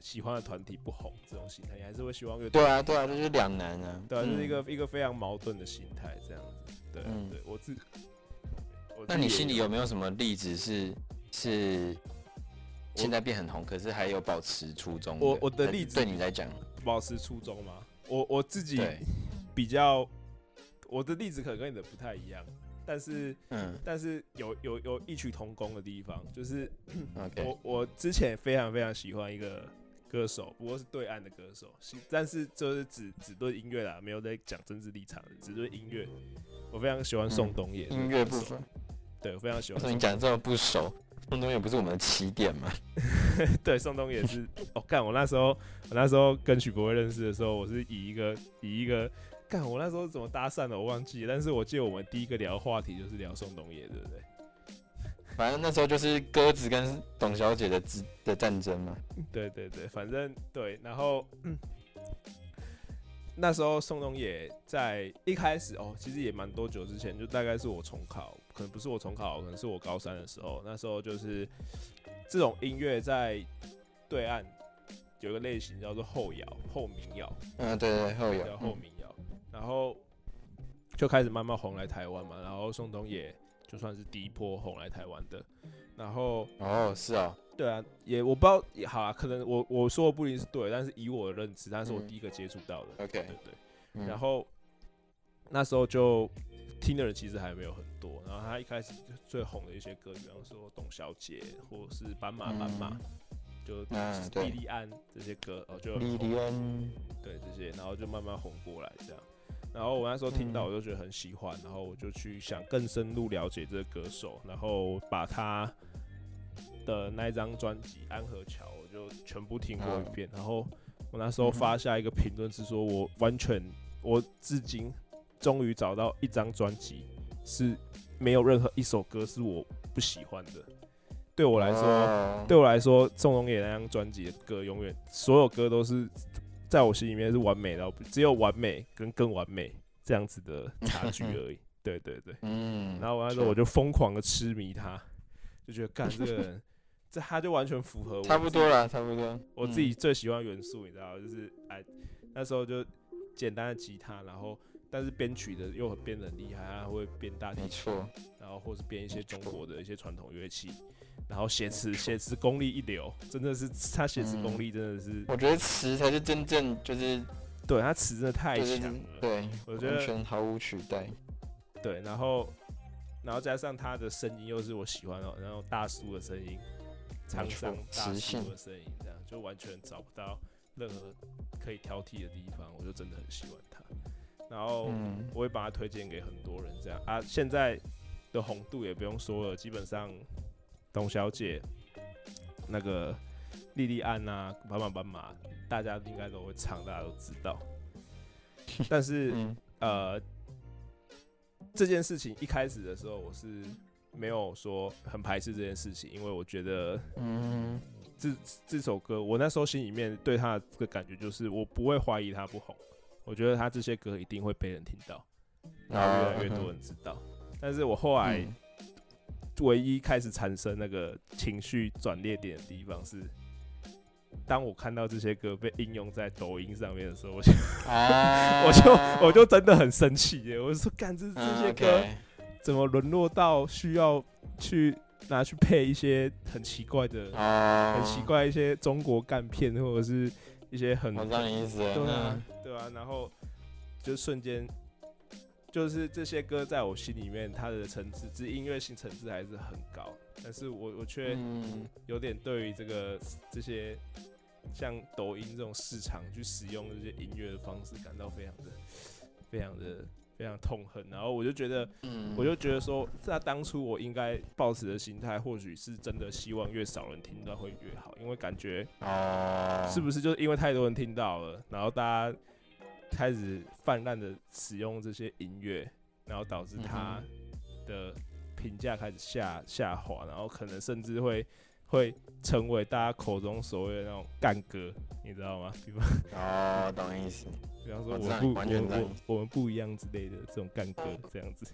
[SPEAKER 1] 喜欢的团体不红这种心态，你还是会希望越
[SPEAKER 3] 对啊对啊，这是两难啊，
[SPEAKER 1] 对啊，这是一个一个非常矛盾的心态，这样子，对对，我自，
[SPEAKER 3] 那你心里有。没有什么例子是是现在变很红，可是还有保持初衷？
[SPEAKER 1] 我我的例子
[SPEAKER 3] 对你来讲，
[SPEAKER 1] 保持初衷吗？我我自己比较，我的例子可能跟你的不太一样。但是，嗯，但是有有有异曲同工的地方，就是我我之前非常非常喜欢一个歌手，不过是对岸的歌手，但是就是只只对音乐啦，没有在讲政治立场，只对音乐。我非常喜欢宋冬野，
[SPEAKER 3] 音乐部分，
[SPEAKER 1] 对我非常喜欢。
[SPEAKER 3] 你讲这么不熟，宋冬野不是我们的起点吗？
[SPEAKER 1] 对，宋冬野是。哦，干，我那时候我那时候跟许博认识的时候，我是以一个以一个。干，我那时候怎么搭讪的，我忘记了。但是我记得我们第一个聊话题就是聊宋冬野，对不对？
[SPEAKER 3] 反正那时候就是鸽子跟董小姐的之的战争嘛。
[SPEAKER 1] 对对对，反正对。然后那时候宋冬野在一开始哦，其实也蛮多久之前，就大概是我重考，可能不是我重考，可能是我高三的时候。那时候就是这种音乐在对岸有个类型叫做后摇、后民谣。
[SPEAKER 3] 嗯，对对，后摇
[SPEAKER 1] 叫后民谣。然后就开始慢慢红来台湾嘛，然后宋冬野就算是第一波红来台湾的，然后
[SPEAKER 3] 哦是啊，
[SPEAKER 1] 对啊，也我不知道，好啊，可能我我说的不一定是对，但是以我的认知，但是我第一个接触到的
[SPEAKER 3] ，OK，
[SPEAKER 1] 对对，然后那时候就听的人其实还没有很多，然后他一开始最红的一些歌，比方说董小姐或者是斑马斑马，就莉莉安这些歌哦，就
[SPEAKER 3] 莉莉安，
[SPEAKER 1] 对这些，然后就慢慢红过来这样。然后我那时候听到，我就觉得很喜欢，然后我就去想更深入了解这个歌手，然后把他的那一张专辑《安河桥》我就全部听过一遍。然后我那时候发下一个评论是说，我完全，我至今终于找到一张专辑是没有任何一首歌是我不喜欢的。对我来说，对我来说，宋冬野那张专辑的歌，永远所有歌都是。在我心里面是完美的，只有完美跟更完美这样子的差距而已。对对对，嗯。然后完了之后，我就疯狂的痴迷他，就觉得干这个人，这他就完全符合我。
[SPEAKER 3] 差不多了，差不多。
[SPEAKER 1] 我自己最喜欢元素，你知道，就是哎，那时候就简单的吉他，然后但是编曲的又编的很厉害，他会编大提琴，然后或是编一些中国的一些传统乐器。然后写词，写词功力一流，真的是他写词功力真的是，
[SPEAKER 3] 我觉得词才是真正就是，
[SPEAKER 1] 对他词真的太强了，
[SPEAKER 3] 对，
[SPEAKER 1] 我觉得
[SPEAKER 3] 完全毫无取代。
[SPEAKER 1] 对，然后，然后加上他的声音又是我喜欢的，然后大叔的声音，沧桑大叔的声音，这样就完全找不到任何可以挑剔的地方，我就真的很喜欢他。然后我会把他推荐给很多人，这样啊，现在的红度也不用说了，基本上。董小姐，那个莉莉安啊，斑马斑马，大家应该都会唱，大家都知道。但是，呃，这件事情一开始的时候，我是没有说很排斥这件事情，因为我觉得，嗯，这这首歌，我那时候心里面对他的感觉就是，我不会怀疑他不红，我觉得他这些歌一定会被人听到，然后越来越多人知道。但是我后来唯一开始产生那个情绪转捩点的地方是，当我看到这些歌被应用在抖音上面的时候，我就 我就我就真的很生气耶！我就说，干这这些歌怎么沦落到需要去拿去配一些很奇怪的、很奇怪一些中国干片，或者是一些很
[SPEAKER 3] 我知道你意思，
[SPEAKER 1] 对啊，对啊，然后就瞬间。就是这些歌在我心里面，它的层次，之音乐性层次还是很高，但是我我却有点对于这个这些像抖音这种市场去使用这些音乐的方式感到非常的、非常的、非常痛恨。然后我就觉得，我就觉得说，在当初我应该抱持的心态，或许是真的希望越少人听到会越好，因为感觉是不是就是因为太多人听到了，然后大家。开始泛滥的使用这些音乐，然后导致他的评价开始下下滑，然后可能甚至会会成为大家口中所谓的那种干歌，你知道吗？比方
[SPEAKER 3] 哦，懂意思。
[SPEAKER 1] 比方说我不我我我们不一样之类的这种干歌这样子。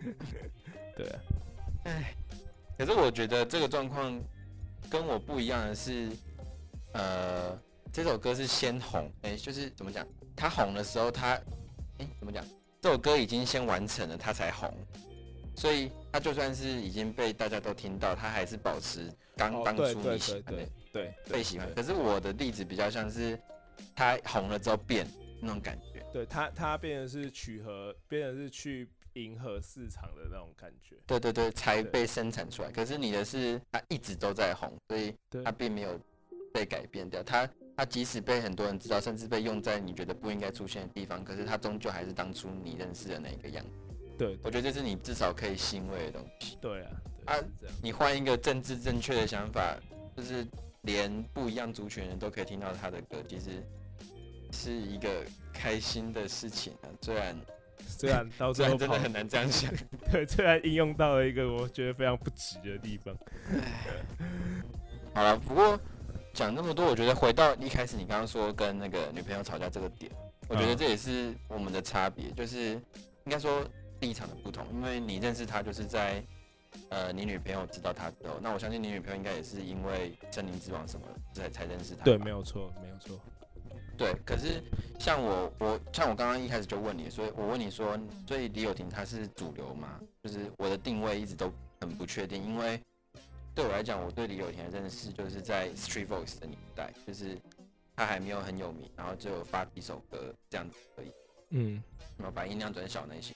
[SPEAKER 1] 对啊。
[SPEAKER 3] 哎，可是我觉得这个状况跟我不一样的是，呃，这首歌是先红，哎，就是怎么讲？他红的时候，他，哎，怎么讲？这首歌已经先完成了，他才红，所以他就算是已经被大家都听到，他还是保持刚当初你喜欢的，
[SPEAKER 1] 对，
[SPEAKER 3] 被喜欢。可是我的例子比较像是他红了之后变那种感觉，
[SPEAKER 1] 对他，他变成是曲和，变成是去迎合市场的那种感觉，
[SPEAKER 3] 对对对，才被生产出来。可是你的是，他一直都在红，所以他并没有被改变掉，他。它即使被很多人知道，甚至被用在你觉得不应该出现的地方，可是它终究还是当初你认识的那个样子。
[SPEAKER 1] 对，
[SPEAKER 3] 我觉得这是你至少可以欣慰的东西。
[SPEAKER 1] 对啊，
[SPEAKER 3] 啊，你换一个政治正确的想法，就是连不一样族群人都可以听到他的歌，其实是一个开心的事情啊。虽然
[SPEAKER 1] 虽然到 最后
[SPEAKER 3] 真的很难这样想，
[SPEAKER 1] 对，虽然应用到了一个我觉得非常不值的地方。
[SPEAKER 3] 好了，不过。讲那么多，我觉得回到一开始你刚刚说跟那个女朋友吵架这个点，我觉得这也是我们的差别，就是应该说立场的不同。因为你认识他就是在呃你女朋友知道他之后，那我相信你女朋友应该也是因为森林之王什么才才认识他。
[SPEAKER 1] 对，没有错，没有错。
[SPEAKER 3] 对，可是像我我像我刚刚一开始就问你，所以我问你说，所以李友廷他是主流吗？就是我的定位一直都很不确定，因为。对我来讲，我对李友田的认识就是在 Street Voice 的年代，就是他还没有很有名，然后就发几首歌这样子而已。嗯，然后把音量转小那些，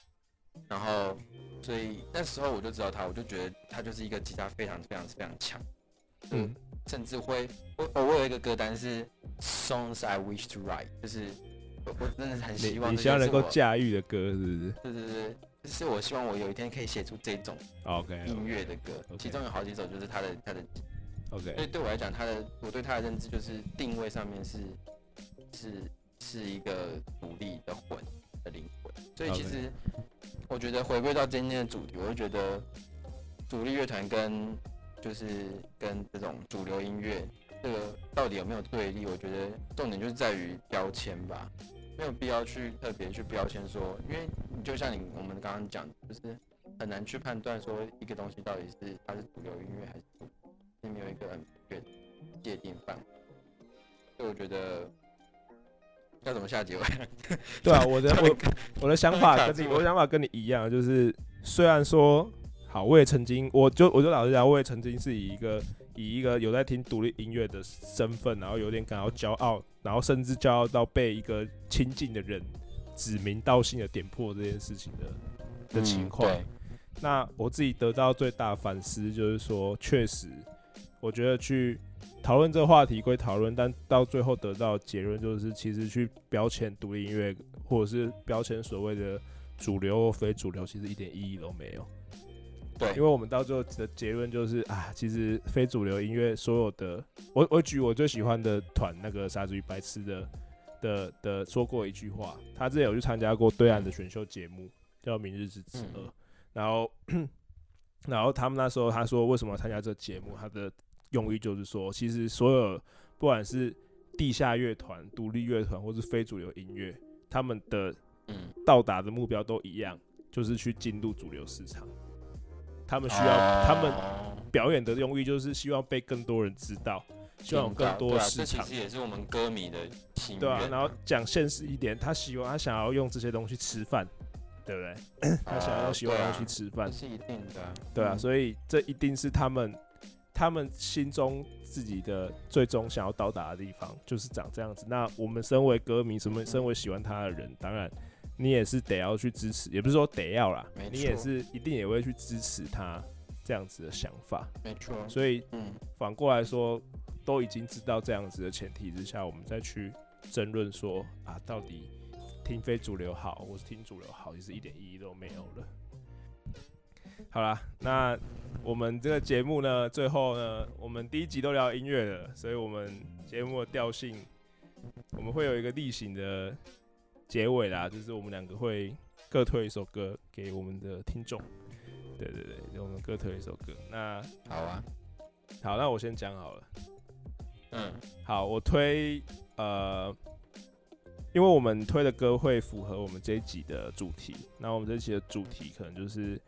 [SPEAKER 3] 然后所以那时候我就知道他，我就觉得他就是一个吉他非常非常非常强。嗯，甚至会我我有一个歌单是 Songs I Wish to Write，就是我我真的很希望
[SPEAKER 1] 你希望能够驾驭的歌，是不是？
[SPEAKER 3] 对对对。是我希望我有一天可以写出这种
[SPEAKER 1] OK
[SPEAKER 3] 音乐的歌，其中有好几首就是他的他的
[SPEAKER 1] OK，
[SPEAKER 3] 所以对我来讲，他的我对他的认知就是定位上面是是是一个独立的魂的灵魂，所以其实我觉得回归到今天的主题，我就觉得独立乐团跟就是跟这种主流音乐这个到底有没有对立？我觉得重点就是在于标签吧。没有必要去特别去标签说，因为你就像你我们刚刚讲，就是很难去判断说一个东西到底是它是主流音乐还是并没有一个很确界定范围。所以我觉得要怎么下结尾？
[SPEAKER 1] 对啊，我的我我的想法跟你我的想法跟你一样，就是虽然说好，我也曾经我就我就老实讲，我也曾经是以一个。以一个有在听独立音乐的身份，然后有点感到骄傲，然后甚至骄傲到被一个亲近的人指名道姓的点破这件事情的的情况。那我自己得到最大的反思就是说，确实，我觉得去讨论这个话题归讨论，但到最后得到结论就是，其实去标签独立音乐，或者是标签所谓的主流或非主流，其实一点意义都没有。
[SPEAKER 3] 对，
[SPEAKER 1] 因为我们到最后的结论就是啊，其实非主流音乐所有的，我我举我最喜欢的团那个傻子与白痴的的的说过一句话，他之前有去参加过对岸的选秀节目叫《明日之子二》，然后 然后他们那时候他说为什么要参加这节目，他的用意就是说，其实所有不管是地下乐团、独立乐团或是非主流音乐，他们的到达的目标都一样。就是去进入主流市场。他们需要他们表演的用意就是希望被更多人知道，希望有更多市场。
[SPEAKER 3] 这其实也是我们歌迷的心
[SPEAKER 1] 对啊，然后讲现实一点，他希望他想要用这些东西吃饭，对不对？他想要用喜欢东西吃饭
[SPEAKER 3] 是一定的。
[SPEAKER 1] 对啊，所以这一定是他们他们心中自己的最终想要到达的地方，就是长这样子。那我们身为歌迷，什么身为喜欢他的人，当然。你也是得要去支持，也不是说得要啦，你也是一定也会去支持他这样子的想法，
[SPEAKER 3] 没错。
[SPEAKER 1] 所以，嗯，反过来说，都已经知道这样子的前提之下，我们再去争论说啊，到底听非主流好，或是听主流好，其实一点意义都没有了。好啦，那我们这个节目呢，最后呢，我们第一集都聊音乐了，所以我们节目的调性，我们会有一个例行的。结尾啦，就是我们两个会各推一首歌给我们的听众。对对对，我们各推一首歌。那
[SPEAKER 3] 好啊，
[SPEAKER 1] 好，那我先讲好了。
[SPEAKER 3] 嗯，
[SPEAKER 1] 好，我推呃，因为我们推的歌会符合我们这一集的主题。那我们这一集的主题可能就是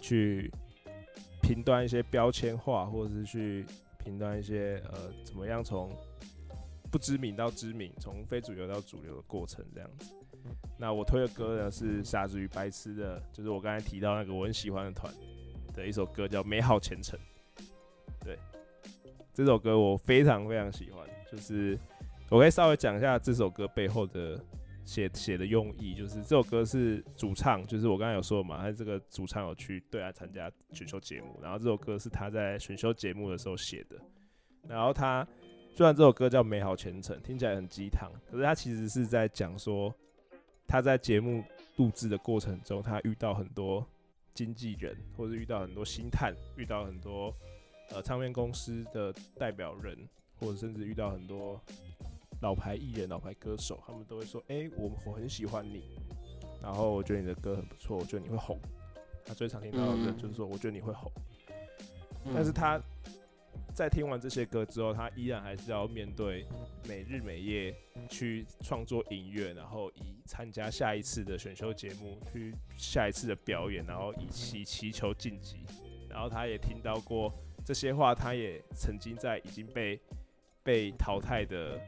[SPEAKER 1] 去评断一些标签化，或者是去评断一些呃，怎么样从不知名到知名，从非主流到主流的过程，这样子。那我推的歌呢是傻子与白痴的，就是我刚才提到那个我很喜欢的团的一首歌，叫《美好前程》。对，这首歌我非常非常喜欢。就是我可以稍微讲一下这首歌背后的写写的用意，就是这首歌是主唱，就是我刚才有说嘛，他这个主唱有去对他参加选秀节目，然后这首歌是他在选秀节目的时候写的。然后他虽然这首歌叫《美好前程》，听起来很鸡汤，可是他其实是在讲说。他在节目录制的过程中，他遇到很多经纪人，或者遇到很多星探，遇到很多呃唱片公司的代表人，或者甚至遇到很多老牌艺人、老牌歌手，他们都会说：“哎，我我很喜欢你，然后我觉得你的歌很不错，我觉得你会红。”他最常听到的就是说：“我觉得你会红。”但是他。在听完这些歌之后，他依然还是要面对每日每夜去创作音乐，然后以参加下一次的选秀节目，去下一次的表演，然后以祈祈求晋级。然后他也听到过这些话，他也曾经在已经被被淘汰的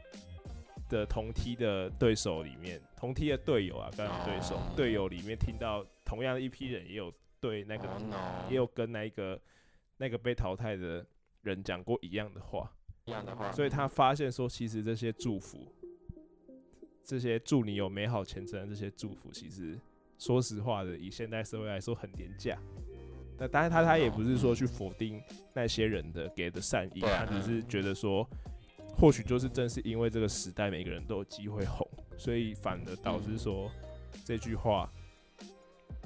[SPEAKER 1] 的同梯的对手里面，同梯的队友啊，刚刚对手队友里面听到同样的一批人也有对那个也有跟那个那个被淘汰的。人讲过一样的话，
[SPEAKER 3] 一样的话，
[SPEAKER 1] 所以他发现说，其实这些祝福，这些祝你有美好前程的这些祝福，其实说实话的，以现代社会来说很廉价。那当然，他他也不是说去否定那些人的给的善意，他只是觉得说，或许就是正是因为这个时代每个人都有机会红，所以反而导致说这句话。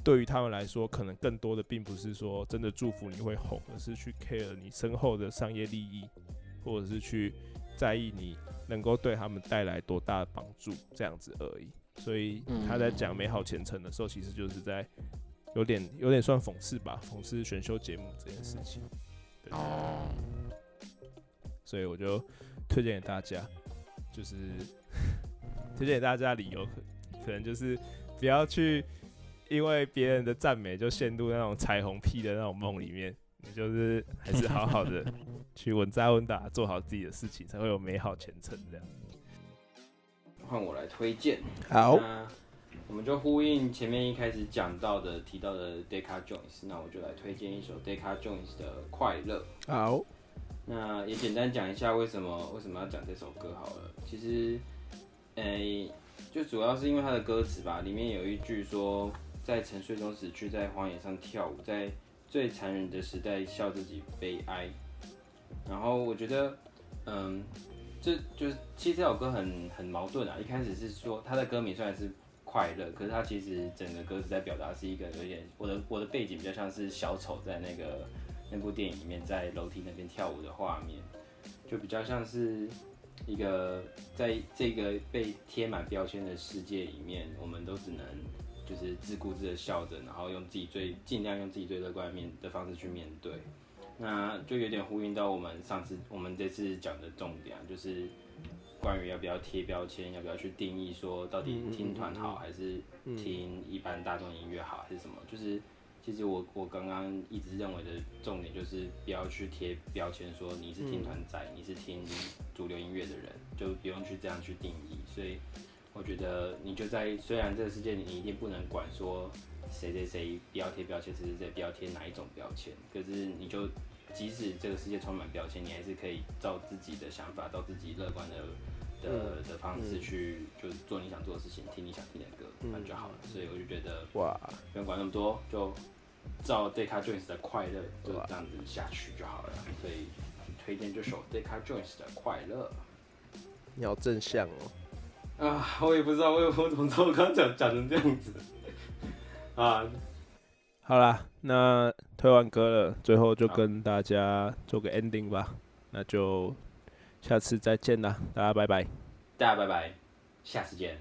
[SPEAKER 1] 对于他们来说，可能更多的并不是说真的祝福你会红，而是去 care 你身后的商业利益，或者是去在意你能够对他们带来多大的帮助这样子而已。所以他在讲美好前程的时候，其实就是在有点有点算讽刺吧，讽刺选秀节目这件事情。哦。所以我就推荐给大家，就是 推荐给大家理由，可能就是不要去。因为别人的赞美就陷入那种彩虹屁的那种梦里面，你就是还是好好的去稳扎稳打做好自己的事情，才会有美好前程。这样，
[SPEAKER 2] 换我来推荐。
[SPEAKER 1] 好，
[SPEAKER 2] 我们就呼应前面一开始讲到的提到的 Decca Jones，那我就来推荐一首 Decca Jones 的快乐。
[SPEAKER 1] 好，
[SPEAKER 2] 那也简单讲一下为什么为什么要讲这首歌好了。其实，诶，就主要是因为它的歌词吧，里面有一句说。在沉睡中死去，在荒野上跳舞，在最残忍的时代笑自己悲哀。然后我觉得，嗯，这就是其实这首歌很很矛盾啊。一开始是说他的歌名虽然是快乐，可是他其实整个歌词在表达是一个有点我的我的背景比较像是小丑在那个那部电影里面在楼梯那边跳舞的画面，就比较像是一个在这个被贴满标签的世界里面，我们都只能。就是自顾自的笑着，然后用自己最尽量用自己最乐观面的方式去面对，那就有点呼应到我们上次我们这次讲的重点，就是关于要不要贴标签，要不要去定义说到底听团好还是听一般大众音乐好，还是什么？就是其实我我刚刚一直认为的重点就是不要去贴标签，说你是听团仔，你是听主流音乐的人，就不用去这样去定义。所以我觉得你就在虽然这个世界你一定不能管说谁谁谁不要贴标签，谁谁谁不要贴哪一种标签，可是你就。即使这个世界充满标签，你还是可以照自己的想法，照自己乐观的的的方式去，就做你想做的事情，听你想听的歌，那就好了。所以我就觉得，哇，不用管那么多，就照 Decca Jones 的快乐，就这样子下去就好了。所以推荐这首 Decca Jones 的快乐。
[SPEAKER 1] 你好正向
[SPEAKER 2] 哦。啊，我也不知道，我我怎么我刚讲讲成这样子，啊，
[SPEAKER 1] 好啦，那推完歌了，最后就跟大家做个 ending 吧，那就下次再见啦，大家拜拜，
[SPEAKER 2] 大家拜拜，下次见。